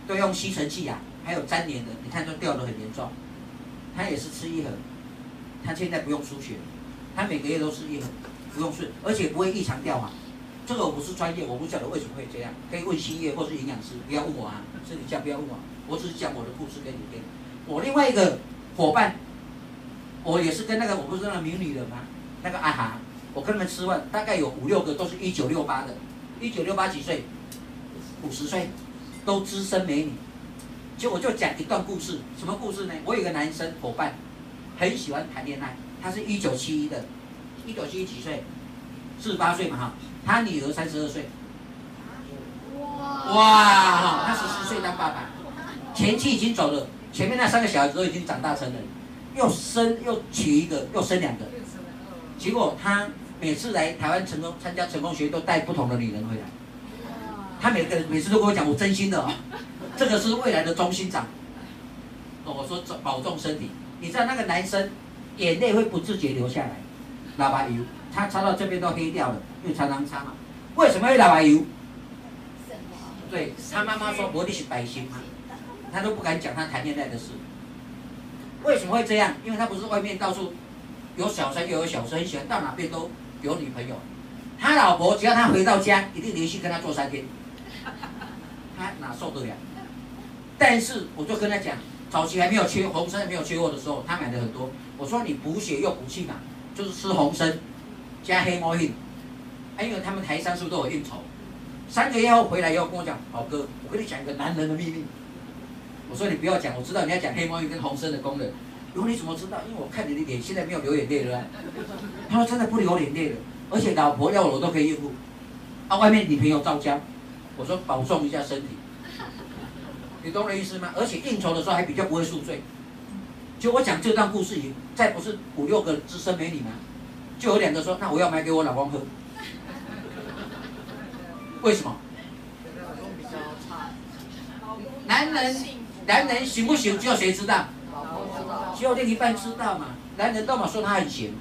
都用吸尘器啊，还有粘连的，你看都掉得很严重。他也是吃一盒，他现在不用输血，他每个月都吃一盒，不用睡，而且不会异常掉发。这个我不是专业，我不晓得为什么会这样，可以问新叶或是营养师，不要问我啊，是你这样不要问我。我只是讲我的故事给你听。我另外一个伙伴，我也是跟那个我不是那个名女人吗？那个阿哈，我跟他们吃饭，大概有五六个都是一九六八的，一九六八几岁？五十岁，都资深美女。就我就讲一段故事，什么故事呢？我有个男生伙伴，很喜欢谈恋爱，他是一九七一的，一九七一几岁？四十八岁嘛哈，他女儿三十二岁。哇！哇，他十四岁当爸爸。前妻已经走了，前面那三个小孩子都已经长大成人，又生又娶一个，又生两个，结果他每次来台湾成功参加成功学，都带不同的女人回来。他每个人每次都跟我讲，我真心的哦，这个是未来的中心长。哦，我说保重身体。你知道那个男生眼泪会不自觉流下来，喇叭油，他擦到这边都黑掉了，因为常常擦嘛。为什么会打白油？对他妈妈说，我你是白心吗？他都不敢讲他谈恋爱的事，为什么会这样？因为他不是外面到处有小三又有小三，喜欢到哪边都有女朋友。他老婆只要他回到家，一定连续跟他做三天，他哪受得了？但是我就跟他讲，早期还没有缺红参没有缺货的时候，他买的很多。我说你补血又补气嘛，就是吃红参加黑猫印。还因为他们台商是不是都有应酬？三个月后回来以后跟我讲，宝哥，我跟你讲一个男人的秘密。我说你不要讲，我知道你要讲黑猫印跟红参的功能。如果你怎么知道？因为我看你的脸现在没有流眼泪了。他说真的不流眼泪了，而且老婆要我，我都可以应付。啊，外面女朋友照交。我说保重一下身体。你懂我的意思吗？而且应酬的时候还比较不会宿醉。就我讲这段故事，再不是五六个资深美女吗？就有两个说，那我要买给我老公喝。为什么？男人。男人行不行，只有谁知道？只有另一半知道嘛。男人都嘛说他很行，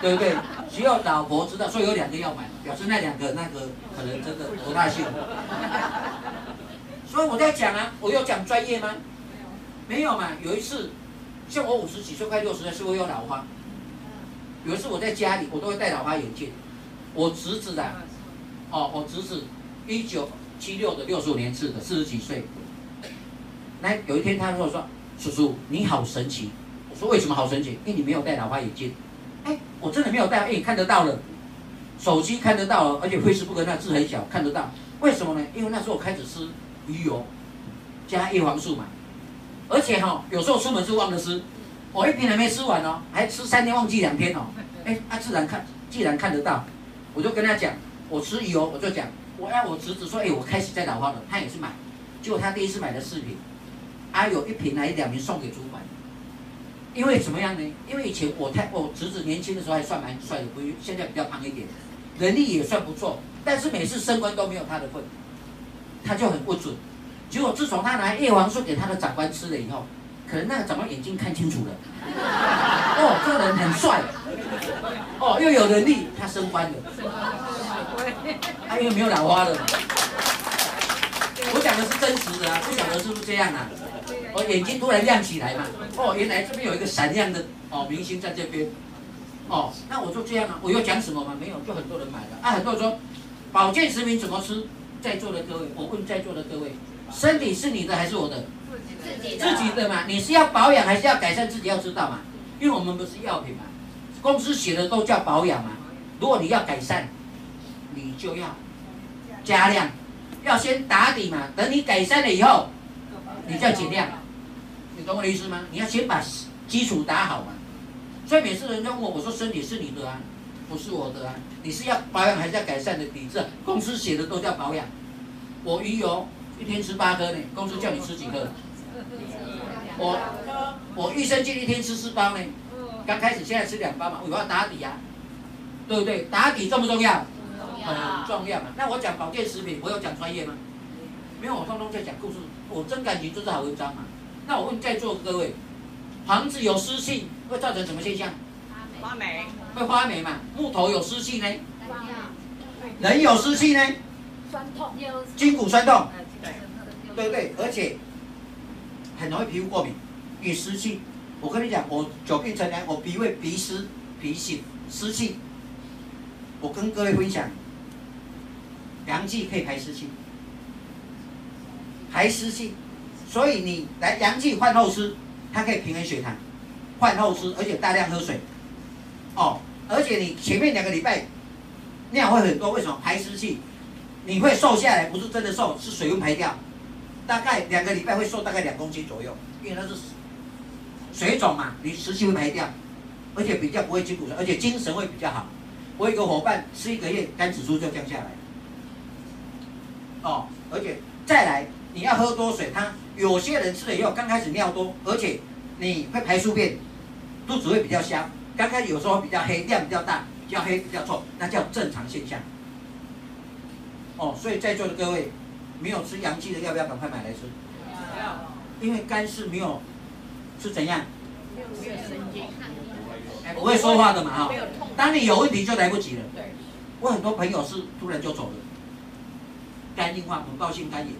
对不对？只有老婆知道，所以有两个要买，表示那两个那个可能真的不大幸福。所以我在讲啊，我有讲专业吗？没有嘛。有一次，像我五十几岁快六十岁，是会有老花。有一次我在家里，我都会戴老花眼镜。我侄子的，哦，我侄子一九七六的六十五年次的，四十几岁。那有一天他跟我说：“叔叔，你好神奇。”我说：“为什么好神奇？因为你没有戴老花眼镜。”哎，我真的没有戴，哎，看得到了，手机看得到了，而且 Facebook 那字很小，看得到。为什么呢？因为那时候我开始吃鱼油加叶黄素嘛，而且哈、哦，有时候出门是忘了吃，我一瓶还没吃完哦，还吃三天忘记两天哦。哎，他、自然看，既然看得到，我就跟他讲，我吃油，我就讲，我要我侄子说，哎，我开始在老花了，他也是买，结果他第一次买了四瓶，还、有一瓶还是两瓶送给主管。因为怎么样呢？因为以前我太我侄子年轻的时候还算蛮帅的，不，现在比较胖一点，能力也算不错，但是每次升官都没有他的份，他就很不准。结果自从他拿叶黄素给他的长官吃了以后，可能那个长官眼睛看清楚了，哦，这个人很帅，哦，又有能力，他升官了，他因为没有老花了。我讲的是真实的啊，不晓得是不是这样啊？我眼睛突然亮起来嘛，哦，原来这边有一个闪亮的哦明星在这边，哦，那我就这样啊，我又讲什么吗？没有，就很多人买了啊，很多人说保健食品怎么吃？在座的各位，我问在座的各位，身体是你的还是我的？自己的。自己的嘛，你是要保养还是要改善？自己要知道嘛，因为我们不是药品嘛，公司写的都叫保养嘛，如果你要改善，你就要加量，要先打底嘛，等你改善了以后，你再减量。你懂我的意思吗？你要先把基础打好嘛。所以每次人家问我，我说身体是你的啊，不是我的啊。你是要保养还是要改善的体质？公司写的都叫保养。我鱼油一天吃八颗呢，公司叫你吃几颗？我我益生菌一天吃四包呢，刚开始现在吃两包嘛，我要打底啊，对不对？打底重不重要？很重要嘛。那我讲保健食品，我有讲专业吗？没有，我通通在讲故事。我真感情就是好文章嘛。那我问在座各位，房子有湿气会造成什么现象？发霉。会发霉嘛？木头有湿气呢？人有湿气呢？酸痛。筋骨酸痛。对不对？而且很容易皮肤过敏，有湿气。我跟你讲，我久病成良，我脾胃鼻湿、脾血湿气。我跟各位分享，阳气可以排湿气，排湿气。所以你来阳气换后湿，它可以平衡血糖。换后湿，而且大量喝水。哦，而且你前面两个礼拜尿会很多，为什么？排湿气，你会瘦下来，不是真的瘦，是水分排掉。大概两个礼拜会瘦大概两公斤左右，因为那是水肿嘛，你湿气会排掉，而且比较不会筋骨酸，而且精神会比较好。我有一个伙伴吃一个月，肝指数就降下来。哦，而且再来。你要喝多水，他有些人吃了以后刚开始尿多，而且你会排宿便，肚子会比较香。刚开始有时候比较黑，量比较大，比较黑比较臭，那叫正常现象。哦，所以在座的各位，没有吃阳气的，要不要赶快买来吃？要。因为肝是没有，是怎样？没有神经，不会说话的嘛哈。当你有问题就来不及了。对。我很多朋友是突然就走了，肝硬化，猛暴性肝炎。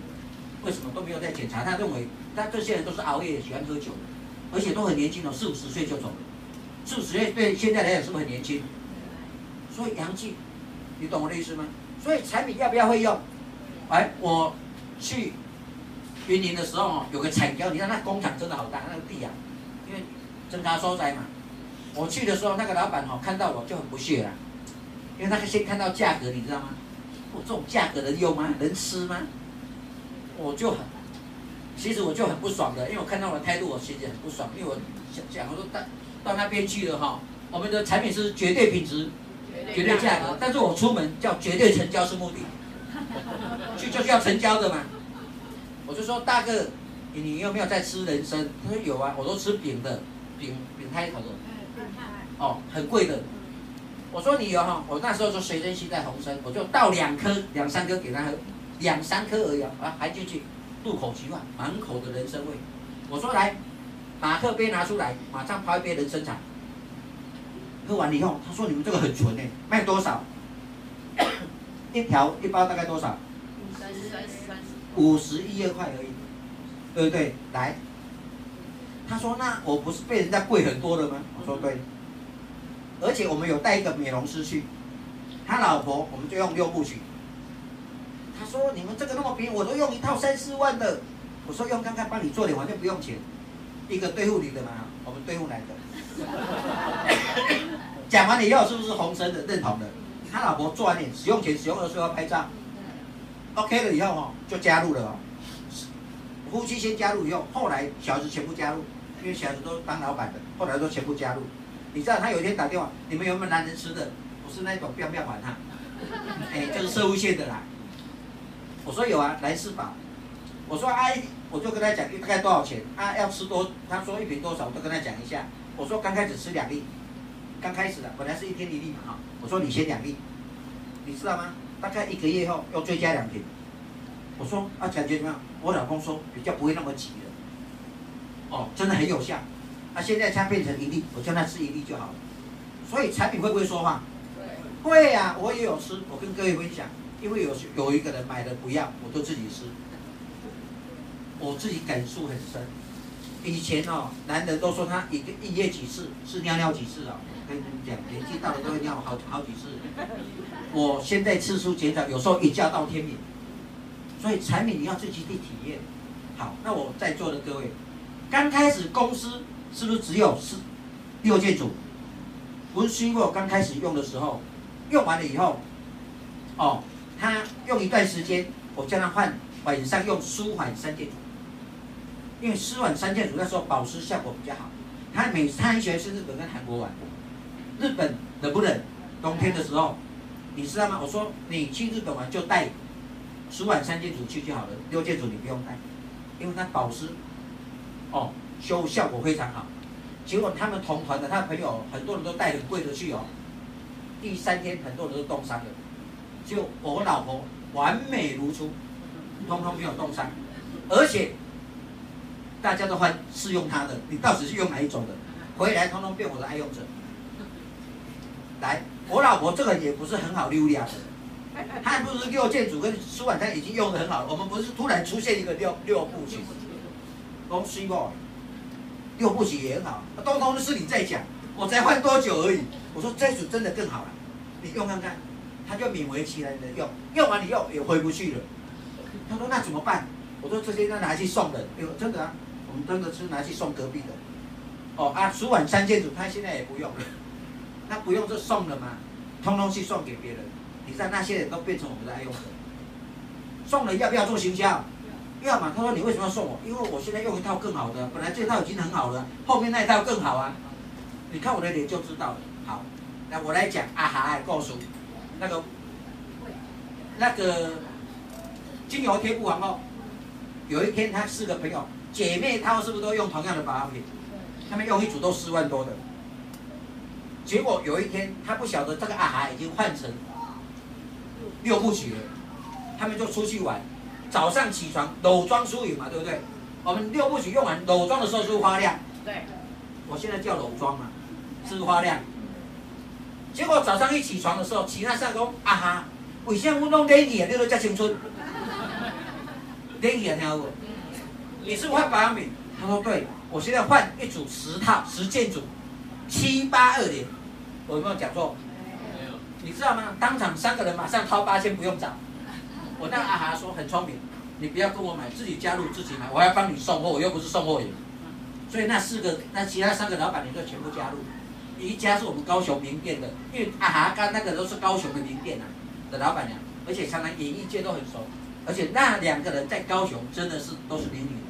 为什么都没有在检查？他认为，他这些人都是熬夜、喜欢喝酒，而且都很年轻哦，四五十岁就走了。四五十岁对现在来讲是不是很年轻？所以阳气，你懂我的意思吗？所以产品要不要会用？哎，我去云林的时候哦，有个产销，你看那工厂真的好大，那个地啊，因为侦查收摘嘛。我去的时候，那个老板哦看到我就很不屑了，因为他先看到价格，你知道吗？我这种价格能用吗？能吃吗？我就很，其实我就很不爽的，因为我看到我的态度，我其实很不爽，因为我想想，我说到到那边去了哈，我们的产品是绝对品质、绝对价格，但是我出门叫绝对成交是目的，去就是要成交的嘛。我就说大哥，你有没有在吃人参？他说有啊，我都吃饼的，饼饼开头的，哦，很贵的。我说你有哈，我那时候就随身携带红参，我就倒两颗、两三颗给他喝。两三颗而已啊，还进去，入口即化，满口的人参味。我说来，马克杯拿出来，马上泡一杯人参茶。喝完以后，他说你们这个很纯诶，卖多少？一条一包大概多少？五十一二块而已，对不对？来，他说那我不是被人家贵很多了吗？我说对，而且我们有带一个美容师去，他老婆我们就用六部曲。他说你们这个那么便宜，我都用一套三四万的。我说用看看，帮你做脸完全不用钱，一个对付你的嘛，我们对付男的。讲完以后是不是红生的认同的？他老婆做完脸，使用前、使用的时候要拍照，OK 了以后哦，就加入了哦。夫妻先加入以后，后来小孩子全部加入，因为小孩子都当老板的，后来都全部加入。你知道他有一天打电话，你们有没有男人吃的？不是那种标标款哈，哎，就是社会线的啦。我说有啊，来四宝。我说哎、啊，我就跟他讲大概多少钱啊？要吃多？他说一瓶多少？我就跟他讲一下。我说刚开始吃两粒，刚开始的本来是一天一粒嘛哈。我说你先两粒，你知道吗？大概一个月后又追加两瓶。我说啊，感觉怎么样？我老公说比较不会那么急了。哦，真的很有效。啊，现在它变成一粒，我叫他吃一粒就好了。所以产品会不会说话？对。会呀、啊，我也有吃。我跟各位分享，因为有有一个人买了不要，我都自己吃。我自己感触很深，以前哦，男人都说他一个一夜几次是尿尿几次哦，跟你们讲，年纪大了都会尿好 好几次。我现在次数减少，有时候一觉到天明。所以产品你要自己去体验。好，那我在座的各位，刚开始公司是不是只有是六件组？不是因为我刚开始用的时候，用完了以后，哦，他用一段时间，我叫他换晚上用舒缓三件组。因为舒缓三件组那时候保湿效果比较好，他每他很喜欢去日本跟韩国玩，日本冷不冷？冬天的时候，你知道吗？我说你去日本玩就带舒缓三件组去就好了，六件组你不用带，因为它保湿，哦，修效果非常好。结果他们同团的他的朋友很多人都带很贵的去哦，第三天很多人都冻伤了，就我老婆完美如初，通通没有冻伤，而且。大家都换试用它的，你到底是用哪一种的？回来通通变我的爱用者。来，我老婆这个也不是很好溜呀，她不是六件组跟舒缓，她已经用得很好了。我们不是突然出现一个六六步曲，恭喜我，用不起也很好，通通都是你在讲，我才换多久而已。我说这组真的更好了，你用看看，他就勉为其难的用，用完以后也回不去了。他说那怎么办？我说这些要拿去送人，哎呦，真的啊。我们真的是拿去送隔壁的，哦啊，舒缓三件组，他现在也不用了，那不用就送了嘛，通通去送给别人。你看那些人都变成我们的爱用者，送了要不要做行销？要嘛。他说你为什么要送我？因为我现在用一套更好的，本来这套已经很好了，后面那一套更好啊。你看我的脸就知道了。好，那我来讲啊哈，告诉你那个那个精油贴布皇后，有一天他四个朋友。姐妹他们是不是都用同样的保养品？他们用一组都四万多的，结果有一天他不晓得这个啊哈已经换成六部曲了，他们就出去玩，早上起床裸妆出影嘛，对不对？我们六部曲用完裸妆的时候是不是发亮？对，我现在叫裸妆嘛，是不是发亮？结果早上一起床的时候，其他三个啊哈，为什么我弄脸液你都叫青春？脸液听过？你是不是换保养品？他说对，我现在换一组十套十件组，七八二零，我有没有讲错？没有。你知道吗？当场三个人马上掏八千，不用找。我那阿哈说很聪明，你不要跟我买，自己加入自己买，我还要帮你送货，我又不是送货员。所以那四个，那其他三个老板你就全部加入。一家是我们高雄名店的，因为阿哈刚那个都是高雄的名店啊的老板娘，而且常常演艺界都很熟，而且那两个人在高雄真的是都是美女。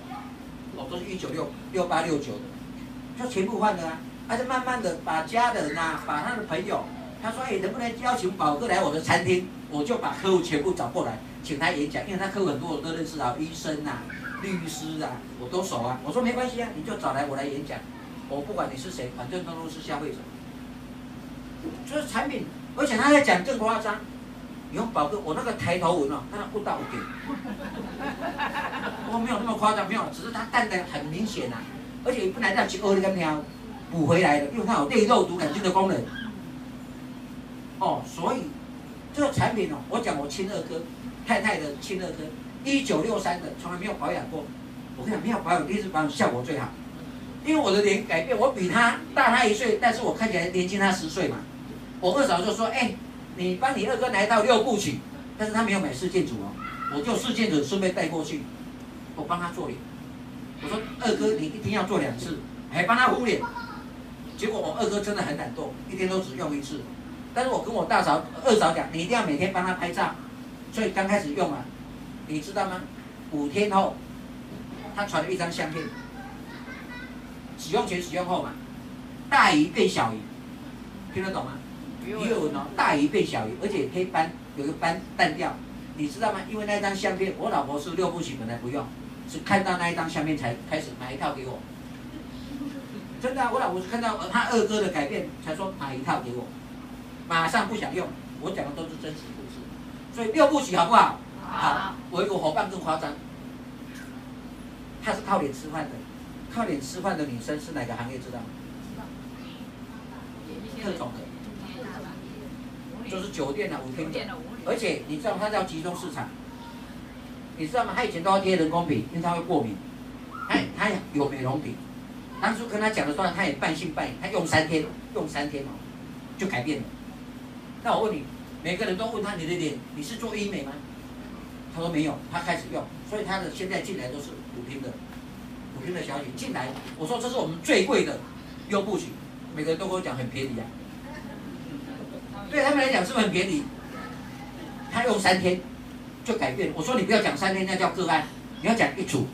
都是一九六六八六九的，就全部换了啊！而且慢慢的把家人呐，把他的朋友，他说：“哎，能不能邀请宝哥来我的餐厅？”我就把客户全部找过来，请他演讲，因为他客户很多我都认识啊，医生呐、啊、律师啊，我都熟啊。我说没关系啊，你就找来我来演讲，我不管你是谁，反正都都是消费者。就是产品，而且他在讲更夸张。你用宝哥，我那个抬头纹哦，他那不到一点，我没有那么夸张，没有，只是它淡的很明显呐、啊，而且不能让去欧力跟苗补回来的，因为它有内肉毒杆菌的功能，哦，所以这个产品哦，我讲我亲二哥，太太的亲二哥，一九六三的，从来没有保养过。我跟你讲，没有保养，第一次保养效果最好。因为我的脸改变，我比他大他一岁，但是我看起来年轻他十岁嘛。我二嫂就说：“哎，你帮你二哥来一套六部曲，但是他没有买四件组哦，我就四件组顺便带过去，我帮他做脸。我说二哥，你一天要做两次，还帮他敷脸。结果我二哥真的很懒惰，一天都只用一次。但是我跟我大嫂、二嫂讲，你一定要每天帮他拍照。所以刚开始用啊，你知道吗？五天后，他传了一张相片。”使用前、使用后嘛，大鱼变小鱼，听得懂吗？鱼尾纹哦，大鱼变小鱼，而且黑斑有个斑淡掉，你知道吗？因为那张相片，我老婆是六部曲本来不用，是看到那一张相片才开始买一套给我。真的啊，我老婆是看到他二哥的改变才说买一套给我，马上不想用。我讲的都是真实所以六部曲好不好？好。我有个伙伴更夸张，他是靠脸吃饭的。靠脸吃饭的女生是哪个行业？知道吗？特种的，就是酒店的舞厅的，而且你知道他叫集中市场，你知道吗？他以前都要贴人工皮，因为他会过敏。他他有美容品，当初跟他讲的时候，他也半信半疑。他用三天，用三天哦，就改变了。那我问你，每个人都问他你的脸，你是做医美吗？他说没有，他开始用，所以他的现在进来都是舞厅的。普通的小姐进来，我说这是我们最贵的优步曲，每个人都跟我讲很便宜啊。对他们来讲是不是很便宜？他用三天就改变。我说你不要讲三天，那叫个案，你要讲一组。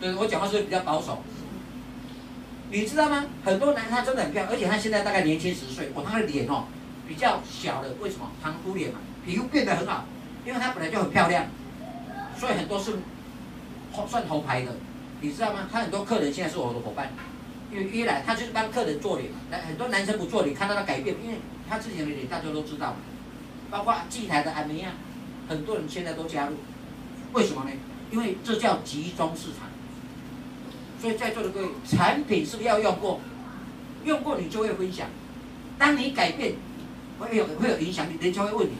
对，我讲话是比较保守？你知道吗？很多男生他真的很漂亮，而且他现在大概年轻十岁。我他的脸哦比较小的，为什么？糖肤脸嘛，皮肤变得很好，因为它本来就很漂亮，所以很多是算头牌的。你知道吗？他很多客人现在是我的伙伴，因为一来他就是帮客人做脸嘛。来，很多男生不做脸，看到他改变，因为他之前的脸大家都知道，包括祭台的安美亚，很多人现在都加入。为什么呢？因为这叫集中市场。所以在座的各位，产品是不是要用过？用过你就会分享。当你改变，会有会有影响力，人家会问你。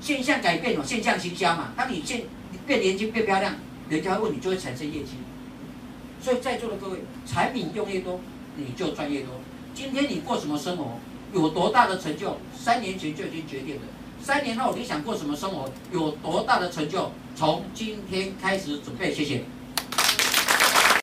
现象改变了，现象行销嘛。当你现你变年轻变漂亮，人家会问你，就会产生业绩。所以在座的各位，产品用越多，你就赚越多。今天你过什么生活，有多大的成就，三年前就已经决定了。三年后你想过什么生活，有多大的成就，从今天开始准备。谢谢。